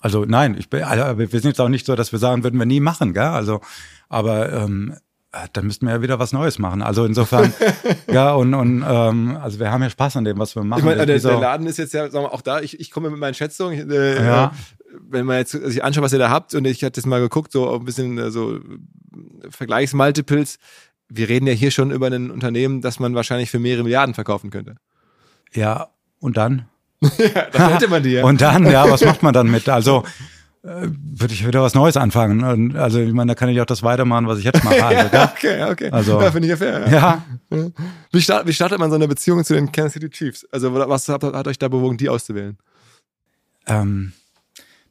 Also nein, ich bin, also, wir sind jetzt auch nicht so, dass wir sagen, würden wir nie machen, gell? Also, aber ähm, äh, dann müssten wir ja wieder was Neues machen. Also insofern, (laughs) ja, und, und ähm, also wir haben ja Spaß an dem, was wir machen. Ich
meine, der, der, Laden ist jetzt ja, sagen wir, auch da, ich, ich komme mit meinen Schätzungen, äh, ja wenn man jetzt sich anschaut, was ihr da habt, und ich hatte jetzt mal geguckt, so ein bisschen äh, so Vergleichsmultiples, wir reden ja hier schon über ein Unternehmen, das man wahrscheinlich für mehrere Milliarden verkaufen könnte.
Ja, und dann? (laughs)
ja, das hätte man dir. (laughs)
und dann, ja, was macht man dann mit? Also äh, würde ich wieder was Neues anfangen. Und also ich meine, da kann ich auch das weitermachen, was ich jetzt mache. (laughs) Also,
ja, okay, okay.
Also,
ja, finde ich ja fair. Ja. ja. Wie, start, wie startet man so eine Beziehung zu den Kansas City Chiefs? Also was hat, hat euch da bewogen, die auszuwählen?
Ähm,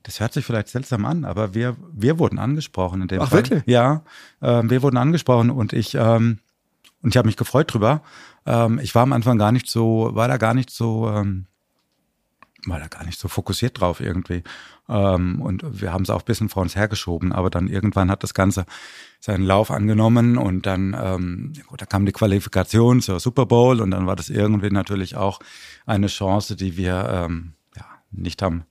das hört sich vielleicht seltsam an, aber wir, wir wurden angesprochen in dem
Ach,
Fall.
wirklich?
Ja, äh, wir wurden angesprochen und ich, ähm, und ich habe mich gefreut drüber. Ähm, ich war am Anfang gar nicht so, war da gar nicht so, ähm, war da gar nicht so fokussiert drauf irgendwie. Ähm, und wir haben es auch ein bisschen vor uns hergeschoben, aber dann irgendwann hat das Ganze seinen Lauf angenommen und dann, ähm, gut, da kam die Qualifikation zur Super Bowl und dann war das irgendwie natürlich auch eine Chance, die wir ähm, ja, nicht haben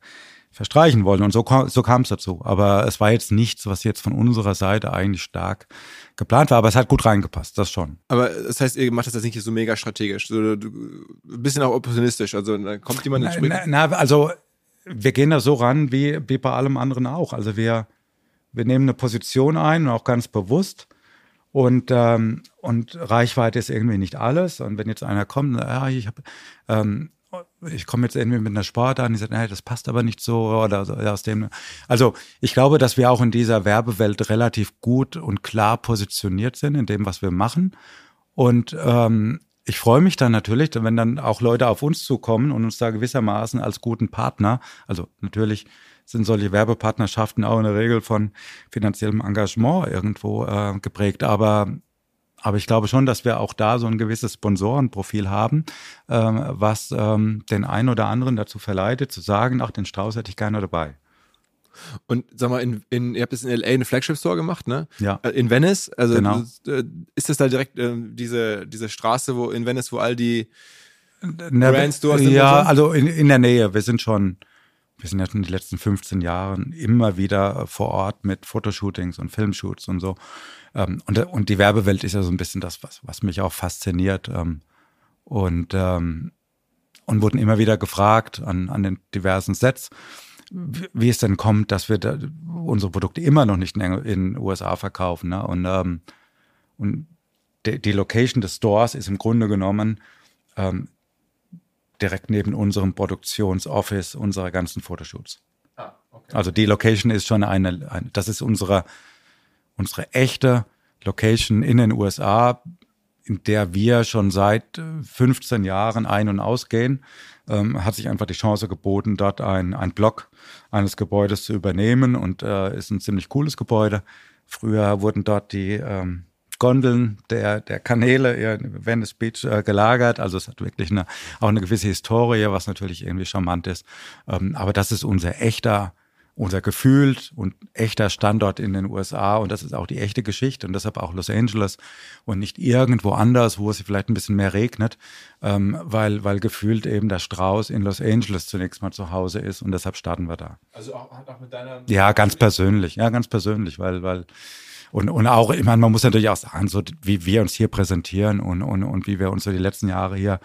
verstreichen wollen. Und so, kam- so kam es dazu. Aber es war jetzt nichts, was jetzt von unserer Seite eigentlich stark geplant war, aber es hat gut reingepasst, das schon.
Aber das heißt, ihr macht das jetzt nicht so mega strategisch, so ein bisschen auch opportunistisch. Also da kommt jemand ins Spiel.
Na, na, also wir gehen da so ran wie, wie bei allem anderen auch. Also wir, wir nehmen eine Position ein auch ganz bewusst. Und, ähm, und Reichweite ist irgendwie nicht alles. Und wenn jetzt einer kommt, ja, ich habe, ähm, ich komme jetzt irgendwie mit einer Sport an, die sagt, nee, das passt aber nicht so oder so, aus dem. Also ich glaube, dass wir auch in dieser Werbewelt relativ gut und klar positioniert sind in dem, was wir machen. Und ähm, ich freue mich dann natürlich, wenn dann auch Leute auf uns zukommen und uns da gewissermaßen als guten Partner, also natürlich sind solche Werbepartnerschaften auch in der Regel von finanziellem Engagement irgendwo äh, geprägt, aber aber ich glaube schon, dass wir auch da so ein gewisses Sponsorenprofil haben, ähm, was ähm, den einen oder anderen dazu verleitet, zu sagen, ach, den Strauß hätte ich gerne dabei.
Und sag mal, in, in, ihr habt es in LA eine Flagship Store gemacht, ne?
Ja.
Äh, In Venice, also
Genau.
äh, ist das da direkt ähm, diese, diese Straße, wo in Venice, wo all die
Na,
Brandstores sind
Ja, also in, in der Nähe. Wir sind schon, wir sind ja schon die letzten 15 Jahren immer wieder vor Ort mit Fotoshootings und Filmshoots und so. Ähm, und, und die Werbewelt ist ja so ein bisschen das, was, was mich auch fasziniert. Ähm, und, ähm, und wurden immer wieder gefragt an, an den diversen Sets, wie es denn kommt, dass wir da unsere Produkte immer noch nicht in den USA verkaufen. Ne? Und, ähm, und die, die Location des Stores ist im Grunde genommen ähm, direkt neben unserem Produktionsoffice unserer ganzen Fotoshoots. Also die Location ist schon eine, eine das ist unsere, unsere echte Location in den USA, in der wir schon seit äh, 15 Jahren ein- und ausgehen, ähm, hat sich einfach die Chance geboten, dort ein, ein Block eines Gebäudes zu übernehmen und äh, ist ein ziemlich cooles Gebäude. Früher wurden dort die ähm, Gondeln der, der Kanäle in Venice Beach äh, gelagert. Also es hat wirklich eine, auch eine gewisse Historie, was natürlich irgendwie charmant ist. Ähm, aber das ist unser echter, unser gefühlt und echter Standort in den USA und das ist auch die echte Geschichte und deshalb auch Los Angeles und nicht irgendwo anders, wo es vielleicht ein bisschen mehr regnet, ähm, weil, weil gefühlt eben der Strauß in Los Angeles zunächst mal zu Hause ist und deshalb starten wir da.
Also auch, auch mit deiner.
Ja, ganz persönlich, ja, ganz persönlich, weil, weil, und, und auch, ich meine, man muss natürlich auch sagen, so wie wir uns hier präsentieren und, und, und wie wir uns so die letzten Jahre hier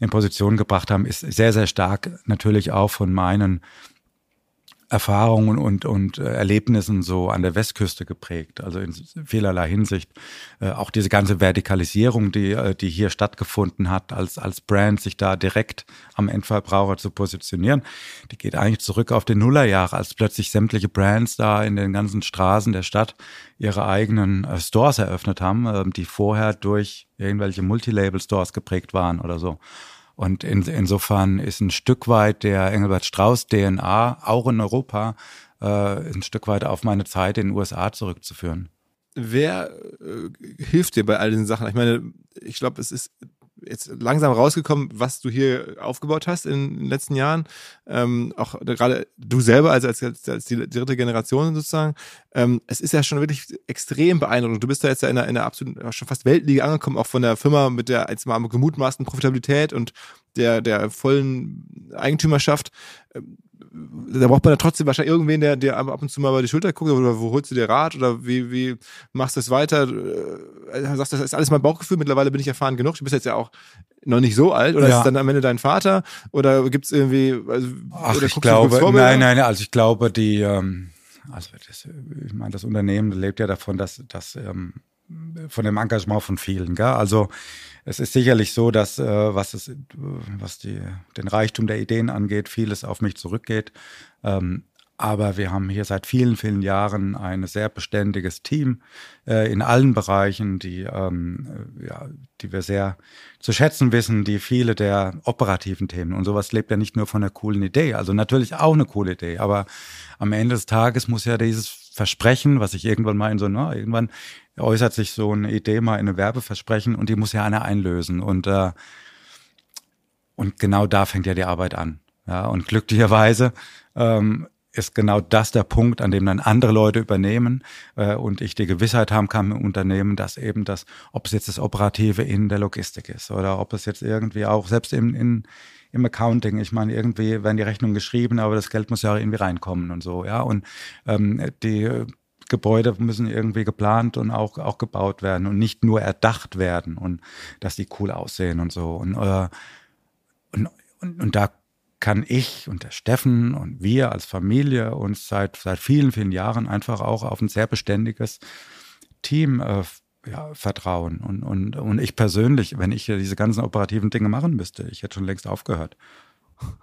in Position gebracht haben, ist sehr, sehr stark natürlich auch von meinen Erfahrungen und, und äh, Erlebnissen so an der Westküste geprägt, also in vielerlei Hinsicht. Äh, auch diese ganze Vertikalisierung, die, äh, die hier stattgefunden hat, als, als Brand sich da direkt am Endverbraucher zu positionieren, die geht eigentlich zurück auf die Nullerjahre, als plötzlich sämtliche Brands da in den ganzen Straßen der Stadt ihre eigenen äh, Stores eröffnet haben, äh, die vorher durch irgendwelche Multilabel-Stores geprägt waren oder so. Und in, insofern ist ein Stück weit der Engelbert Strauß DNA auch in Europa äh, ein Stück weit auf meine Zeit in den USA zurückzuführen.
Wer äh, hilft dir bei all diesen Sachen? Ich meine, ich glaube, es ist jetzt langsam rausgekommen, was du hier aufgebaut hast in den letzten Jahren. Ähm, auch gerade du selber, also als, als, die dritte Generation sozusagen. Ähm, es ist ja schon wirklich extrem beeindruckend. Du bist da jetzt ja in einer, in einer absoluten, schon fast Weltliga angekommen, auch von der Firma mit der jetzt mal gemutmaßten Profitabilität und der, der vollen Eigentümerschaft. Da braucht man ja trotzdem wahrscheinlich irgendwen, der, der ab und zu mal über die Schulter guckt, oder wo holst du dir Rat oder wie, wie machst du es weiter? Äh, sagst du, das ist alles mein Bauchgefühl, mittlerweile bin ich erfahren genug, du bist jetzt ja auch noch nicht so alt, oder
Ja.
ist es dann am Ende dein Vater? Oder gibt es irgendwie, also,
Ach, ich glaube, nein, nein, also ich glaube, die, ähm, also das, ich meine, das Unternehmen lebt ja davon, dass, dass ähm, von dem Engagement von vielen, gell? Also es ist sicherlich so, dass äh, was es, äh, was die, den Reichtum der Ideen angeht, vieles auf mich zurückgeht. Ähm, aber wir haben hier seit vielen, vielen Jahren ein sehr beständiges Team äh, in allen Bereichen, die, ähm, äh, ja, die wir sehr zu schätzen wissen, die viele der operativen Themen. Und sowas lebt ja nicht nur von einer coolen Idee, also natürlich auch eine coole Idee, aber am Ende des Tages muss ja dieses Versprechen, was ich irgendwann mal in so, na, irgendwann äußert sich so eine Idee mal in eine Werbeversprechen und die muss ja einer einlösen und äh, und genau da fängt ja die Arbeit an. Ja, und glücklicherweise ähm, ist genau das der Punkt, an dem dann andere Leute übernehmen äh, und ich die Gewissheit haben kann im Unternehmen, dass eben das, ob es jetzt das Operative in der Logistik ist oder ob es jetzt irgendwie auch selbst im, in, im Accounting, ich meine, irgendwie werden die Rechnungen geschrieben, aber das Geld muss ja irgendwie reinkommen und so, ja. Und ähm, die Gebäude müssen irgendwie geplant und auch, auch gebaut werden und nicht nur erdacht werden und dass die cool aussehen und so. Und, äh, und, und, und da kann ich und der Steffen und wir als Familie uns seit, seit vielen, vielen Jahren einfach auch auf ein sehr beständiges Team äh, ja, vertrauen. Und, und, und ich persönlich, wenn ich diese ganzen operativen Dinge machen müsste, ich hätte schon längst aufgehört.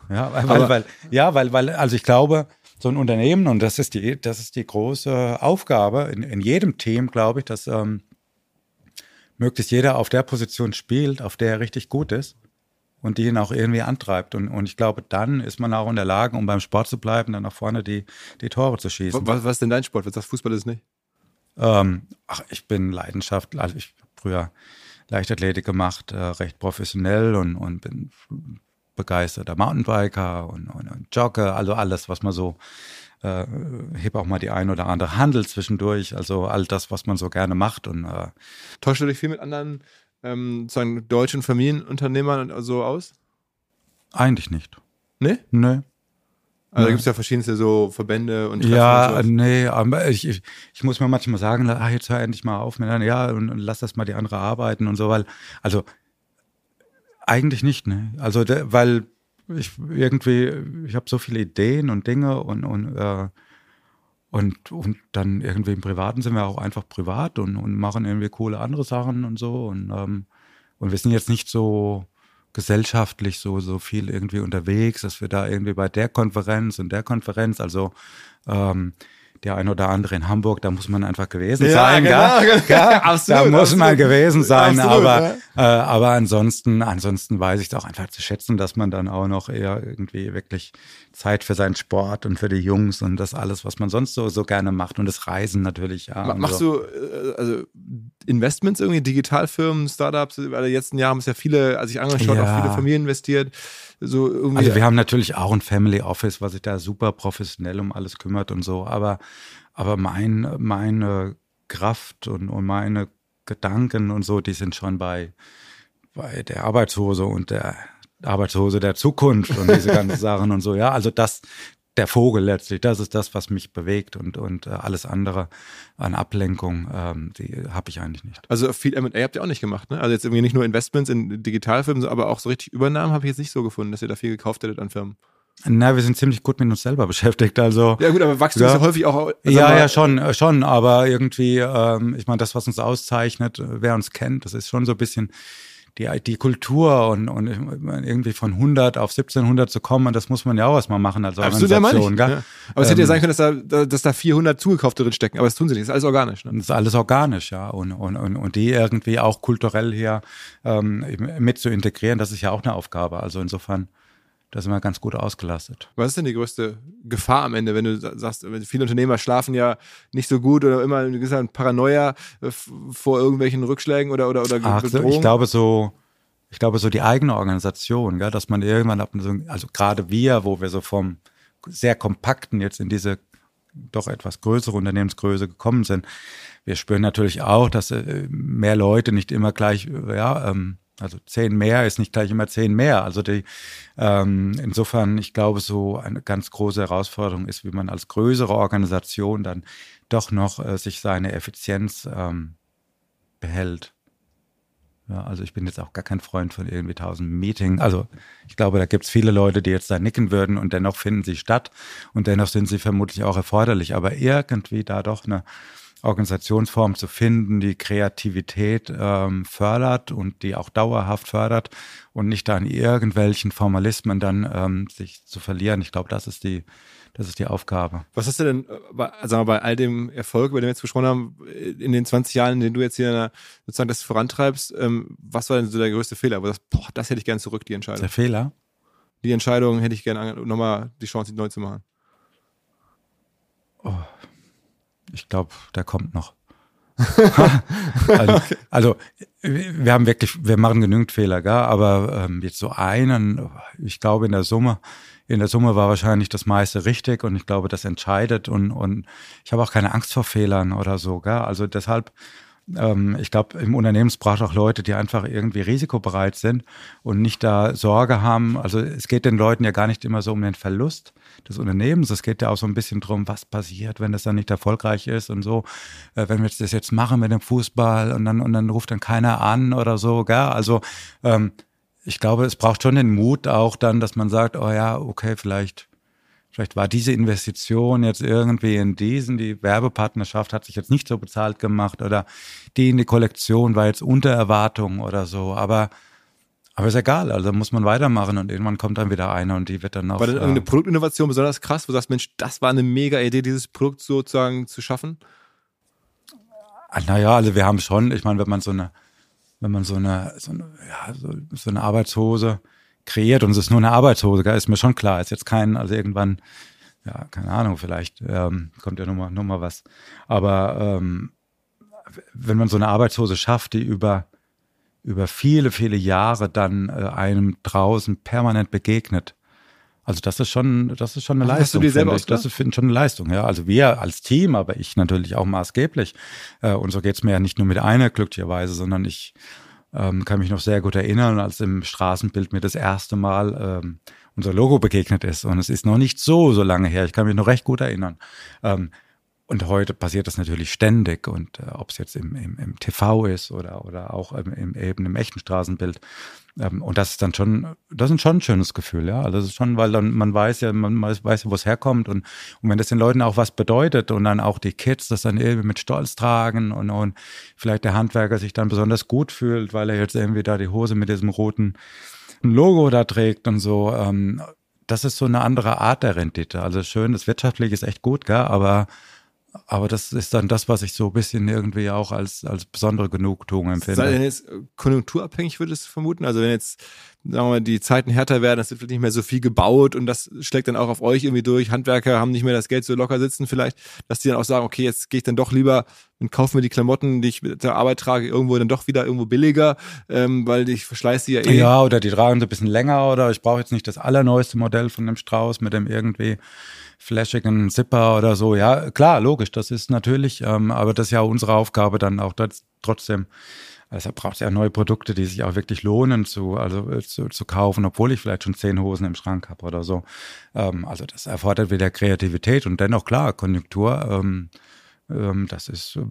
Ja, weil, weil, weil, ja, weil, weil, also ich glaube, so ein Unternehmen, und das ist die, das ist die große Aufgabe in, in jedem Team, glaube ich, dass ähm, möglichst jeder auf der Position spielt, auf der er richtig gut ist und die ihn auch irgendwie antreibt. Und, und ich glaube, dann ist man auch in der Lage, um beim Sport zu bleiben, dann nach vorne die, die Tore zu schießen.
Was, was ist denn dein Sport? Was sagst Fußball ist nicht?
Ähm, ach, ich bin Leidenschaft, also ich habe früher Leichtathletik gemacht, äh, recht professionell und, und bin begeisterter Mountainbiker und, und, und Jogger, also alles, was man so äh, heb auch mal die ein oder andere Handel zwischendurch, also all das, was man so gerne macht. Und äh,
Tauscht du dich viel mit anderen ähm, sagen, deutschen Familienunternehmern so aus?
Eigentlich nicht.
Nee?
Nee.
Also da gibt es ja verschiedenste so Verbände und
Treffen Ja, und nee, aber ich, ich, ich muss mir manchmal sagen, ach, jetzt hör endlich mal auf mit ja, und, und lass das mal die andere arbeiten und so, weil, also eigentlich nicht, ne? Also, de, weil ich irgendwie, ich habe so viele Ideen und Dinge und, und äh, und, und dann irgendwie im Privaten sind wir auch einfach privat und, und machen irgendwie coole andere Sachen und so. Und, ähm, und wir sind jetzt nicht so gesellschaftlich so, so viel irgendwie unterwegs, dass wir da irgendwie bei der Konferenz und der Konferenz, also ähm, der ein oder andere in Hamburg, da muss man einfach gewesen ja, sein. Genau, gell? Gell? (laughs) Absolut, da muss absolut. man gewesen sein, absolut, aber, ja. äh, aber ansonsten, ansonsten weiß ich es auch einfach zu schätzen, dass man dann auch noch eher irgendwie wirklich Zeit für seinen Sport und für die Jungs und das alles, was man sonst so, so gerne macht und das Reisen natürlich. Ja,
Machst so. du äh, also Investments irgendwie, Digitalfirmen, Startups, weil die letzten Jahre haben es ja viele, als ich angeschaut, ja. auch viele Familien investiert. So irgendwie.
Also wir haben natürlich auch ein Family Office, was sich da super professionell um alles kümmert und so, aber, aber mein, meine Kraft und, und meine Gedanken und so, die sind schon bei, bei der Arbeitshose und der Arbeitshose der Zukunft und diese ganzen (laughs) Sachen und so. Ja, also das, der Vogel letztlich, das ist das, was mich bewegt und, und äh, alles andere an Ablenkung, ähm, die habe ich eigentlich nicht.
Also viel M&A habt ihr auch nicht gemacht, ne? Also jetzt irgendwie nicht nur Investments in Digitalfilmen, aber auch so richtig Übernahmen habe ich jetzt nicht so gefunden, dass ihr da viel gekauft hättet an Firmen.
Na, wir sind ziemlich gut mit uns selber (laughs) beschäftigt, also.
Ja gut, aber Wachstum ja, ist ja häufig auch.
Ja, ja, schon, äh, schon, aber irgendwie, ähm, ich meine, das, was uns auszeichnet, wer uns kennt, das ist schon so ein bisschen die, die Kultur und, und irgendwie von 100 auf 1700 zu kommen, das muss man ja auch erstmal machen als Organisation. Absolut,
ja. Aber es hätte ja ähm, sein können, dass da, dass da 400 zugekauft drin stecken, aber das tun sie nicht, das ist alles organisch. Ne?
Das ist alles organisch, ja. Und, und, und, und die irgendwie auch kulturell hier ähm, mit zu integrieren, das ist ja auch eine Aufgabe. Also insofern da sind wir ganz gut ausgelastet.
Was ist denn die größte Gefahr am Ende, wenn du sagst, viele Unternehmer schlafen ja nicht so gut oder immer eine gewisse Paranoia äh, vor irgendwelchen Rückschlägen oder oder oder
Ach, Bedrohungen? Ich glaube so, ich glaube so die eigene Organisation, gell, dass man irgendwann, also gerade wir, wo wir so vom sehr kompakten jetzt in diese doch etwas größere Unternehmensgröße gekommen sind, wir spüren natürlich auch, dass äh, mehr Leute nicht immer gleich ja ähm, also zehn mehr ist nicht gleich immer zehn mehr. Also die, ähm, insofern, ich glaube, so eine ganz große Herausforderung ist, wie man als größere Organisation dann doch noch äh, sich seine Effizienz ähm, behält. Ja, also ich bin jetzt auch gar kein Freund von irgendwie tausend Meetings. Also ich glaube, da gibt es viele Leute, die jetzt da nicken würden und dennoch finden sie statt und dennoch sind sie vermutlich auch erforderlich. Aber irgendwie da doch eine Organisationsform zu finden, die Kreativität ähm, fördert und die auch dauerhaft fördert und nicht da in irgendwelchen Formalismen dann ähm, sich zu verlieren. Ich glaube, das ist die, das ist die Aufgabe.
Was hast du denn, äh, bei, sagen wir, bei all dem Erfolg, über den wir jetzt besprochen haben, in den 20 Jahren, in denen du jetzt hier sozusagen das vorantreibst, ähm, was war denn so der größte Fehler? Sagst, boah, das hätte ich gerne zurück, die Entscheidung.
Der Fehler?
Die Entscheidung hätte ich gerne nochmal die Chance, die neu zu machen.
Oh, ich glaube, der kommt noch. (laughs) (laughs) also, also, wir haben wirklich, wir machen genügend Fehler, gell? aber ähm, jetzt so einen, ich glaube in der Summe, in der Summe war wahrscheinlich das meiste richtig und ich glaube, das entscheidet und, und ich habe auch keine Angst vor Fehlern oder so. Gell? Also deshalb ähm, ich glaube, im Unternehmen braucht auch Leute, die einfach irgendwie risikobereit sind und nicht da Sorge haben. Also es geht den Leuten ja gar nicht immer so um den Verlust des Unternehmens. Es geht ja auch so ein bisschen drum, was passiert, wenn das dann nicht erfolgreich ist und so. Äh, wenn wir das jetzt machen mit dem Fußball und dann, und dann ruft dann keiner an oder so. Gell? Also ähm, ich glaube, es braucht schon den Mut auch dann, dass man sagt, oh ja, okay, vielleicht Vielleicht war diese Investition jetzt irgendwie in diesen, die Werbepartnerschaft hat sich jetzt nicht so bezahlt gemacht oder die in die Kollektion war jetzt unter Erwartung oder so. Aber, aber ist egal, also muss man weitermachen und irgendwann kommt dann wieder einer und die wird dann auch.
War denn irgendeine äh, Produktinnovation besonders krass, wo du sagst, Mensch, das war eine mega Idee, dieses Produkt sozusagen zu schaffen?
Ah, naja, also wir haben schon, ich meine, wenn man so eine, wenn man so eine, so eine, ja, so, so eine Arbeitshose, kreiert und es ist nur eine Arbeitshose, gell? ist mir schon klar. Ist jetzt kein, also irgendwann, ja, keine Ahnung, vielleicht ähm, kommt ja nochmal noch mal was. Aber ähm, wenn man so eine Arbeitshose schafft, die über, über viele, viele Jahre dann äh, einem draußen permanent begegnet, also das ist schon, das ist schon eine Ach, Leistung. Hast du dir selber Das ist schon eine Leistung, ja. Also wir als Team, aber ich natürlich auch maßgeblich. Äh, und so geht's mir ja nicht nur mit einer glücklicherweise, sondern ich ähm, kann mich noch sehr gut erinnern, als im Straßenbild mir das erste Mal ähm, unser Logo begegnet ist. Und es ist noch nicht so, so lange her. Ich kann mich noch recht gut erinnern. Ähm, und heute passiert das natürlich ständig und äh, ob es jetzt im, im, im TV ist oder, oder auch im, im, eben im echten Straßenbild. Ähm, und das ist dann schon, das ist schon ein schönes Gefühl, ja. Also das ist schon, weil dann man weiß ja, man weiß, ja, wo es herkommt und, und wenn das den Leuten auch was bedeutet und dann auch die Kids das dann irgendwie mit Stolz tragen und, und vielleicht der Handwerker sich dann besonders gut fühlt, weil er jetzt irgendwie da die Hose mit diesem roten Logo da trägt und so. Ähm, das ist so eine andere Art der Rendite. Also schön, das wirtschaftliche ist echt gut, gell, aber aber das ist dann das, was ich so ein bisschen irgendwie auch als, als besondere Genugtuung empfinde.
Sei denn jetzt konjunkturabhängig, würde es vermuten? Also wenn jetzt, sagen wir mal, die Zeiten härter werden, es wird nicht mehr so viel gebaut und das schlägt dann auch auf euch irgendwie durch. Handwerker haben nicht mehr das Geld so locker sitzen vielleicht, dass die dann auch sagen, okay, jetzt gehe ich dann doch lieber und kaufe mir die Klamotten, die ich der Arbeit trage, irgendwo dann doch wieder irgendwo billiger, ähm, weil ich verschleiße sie ja eh.
Ja, oder die tragen so ein bisschen länger oder ich brauche jetzt nicht das allerneueste Modell von dem Strauß mit dem irgendwie flashigen Zipper oder so. Ja, klar, logisch, das ist natürlich, ähm, aber das ist ja unsere Aufgabe dann auch das, trotzdem. Also braucht es ja neue Produkte, die sich auch wirklich lohnen zu, also äh, zu, zu kaufen, obwohl ich vielleicht schon zehn Hosen im Schrank habe oder so. Ähm, also das erfordert wieder Kreativität und dennoch klar, Konjunktur, ähm, ähm, das ist, äh,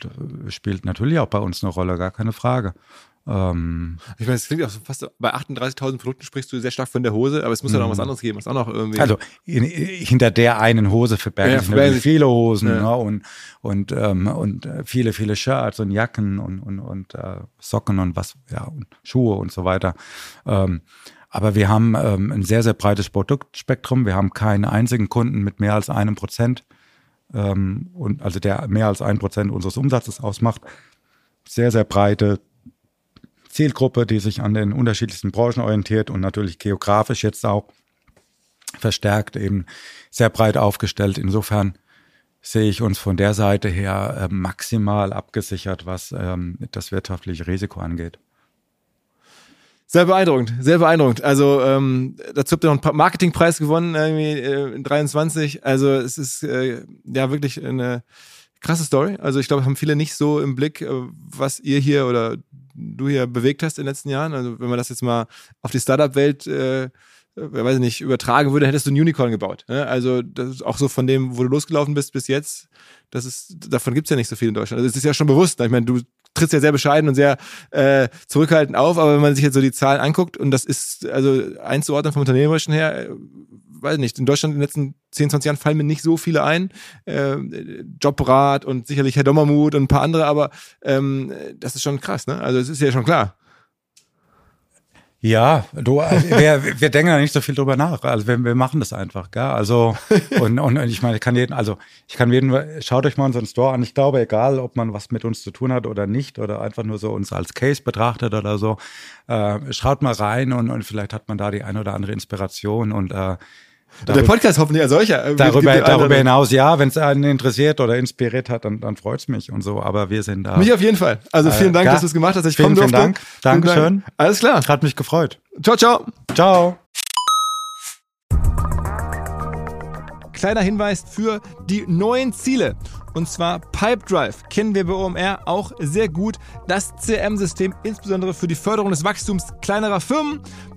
das spielt natürlich auch bei uns eine Rolle, gar keine Frage.
Ähm, ich meine, es klingt auch so fast bei 38.000 Produkten sprichst du sehr stark von der Hose, aber es muss ja noch was mhm. anderes geben, was auch noch irgendwie.
Also in, hinter der einen Hose verbergen ja, sich natürlich viele Hosen ja. ne, und und ähm, und äh, viele viele Shirts und Jacken und und und äh, Socken und was ja und Schuhe und so weiter. Ähm, aber wir haben ähm, ein sehr sehr breites Produktspektrum. Wir haben keinen einzigen Kunden mit mehr als einem Prozent ähm, und also der mehr als ein Prozent unseres Umsatzes ausmacht. Sehr sehr breite Zielgruppe, die sich an den unterschiedlichsten Branchen orientiert und natürlich geografisch jetzt auch verstärkt eben sehr breit aufgestellt. Insofern sehe ich uns von der Seite her äh, maximal abgesichert, was ähm, das wirtschaftliche Risiko angeht.
Sehr beeindruckend, sehr beeindruckend. Also ähm, dazu habt ihr noch einen Marketingpreis gewonnen irgendwie äh, in 23. Also es ist äh, ja wirklich eine krasse Story. Also ich glaube, haben viele nicht so im Blick, äh, was ihr hier oder du hier bewegt hast in den letzten Jahren. Also wenn man das jetzt mal auf die Startup-Welt, äh, weiß ich nicht, übertragen würde, hättest du ein Unicorn gebaut. Ne? Also auch so von dem, wo du losgelaufen bist bis jetzt, das ist, davon gibt's ja nicht so viel in Deutschland. Also es ist ja schon bewusst. Ne? Ich meine, du trittst ja sehr bescheiden und sehr äh, zurückhaltend auf, aber wenn man sich jetzt so die Zahlen anguckt und das ist also einzuordnen vom Unternehmerischen her, äh, weiß ich nicht, in Deutschland in den letzten 10, 20 Jahren fallen mir nicht so viele ein. Äh, Jobrat und sicherlich Herr Dommermuth und ein paar andere, aber ähm, das ist schon krass, ne? Also es ist ja schon klar.
Ja, du, äh, wir, wir denken da nicht so viel drüber nach. Also wir, wir machen das einfach, gell? Also und, und ich meine, ich kann jeden, also ich kann jeden, schaut euch mal unseren Store an. Ich glaube, egal, ob man was mit uns zu tun hat oder nicht oder einfach nur so uns als Case betrachtet oder so, äh, schaut mal rein und, und vielleicht hat man da die eine oder andere Inspiration und äh,
Darüber, der Podcast hoffentlich als solcher.
Äh, darüber, darüber hinaus, ja, wenn es einen interessiert oder inspiriert hat, dann, dann freut es mich und so. Aber wir sind da.
Mich auf jeden Fall. Also vielen äh, Dank, dass du es gemacht hast. Ich
vielen, vielen Dank. Dankeschön.
Alles klar.
Hat mich gefreut.
Ciao, ciao.
Ciao.
Kleiner Hinweis für die neuen Ziele und zwar Pipedrive kennen wir bei OMR auch sehr gut. Das CRM-System insbesondere für die Förderung des Wachstums kleinerer Firmen.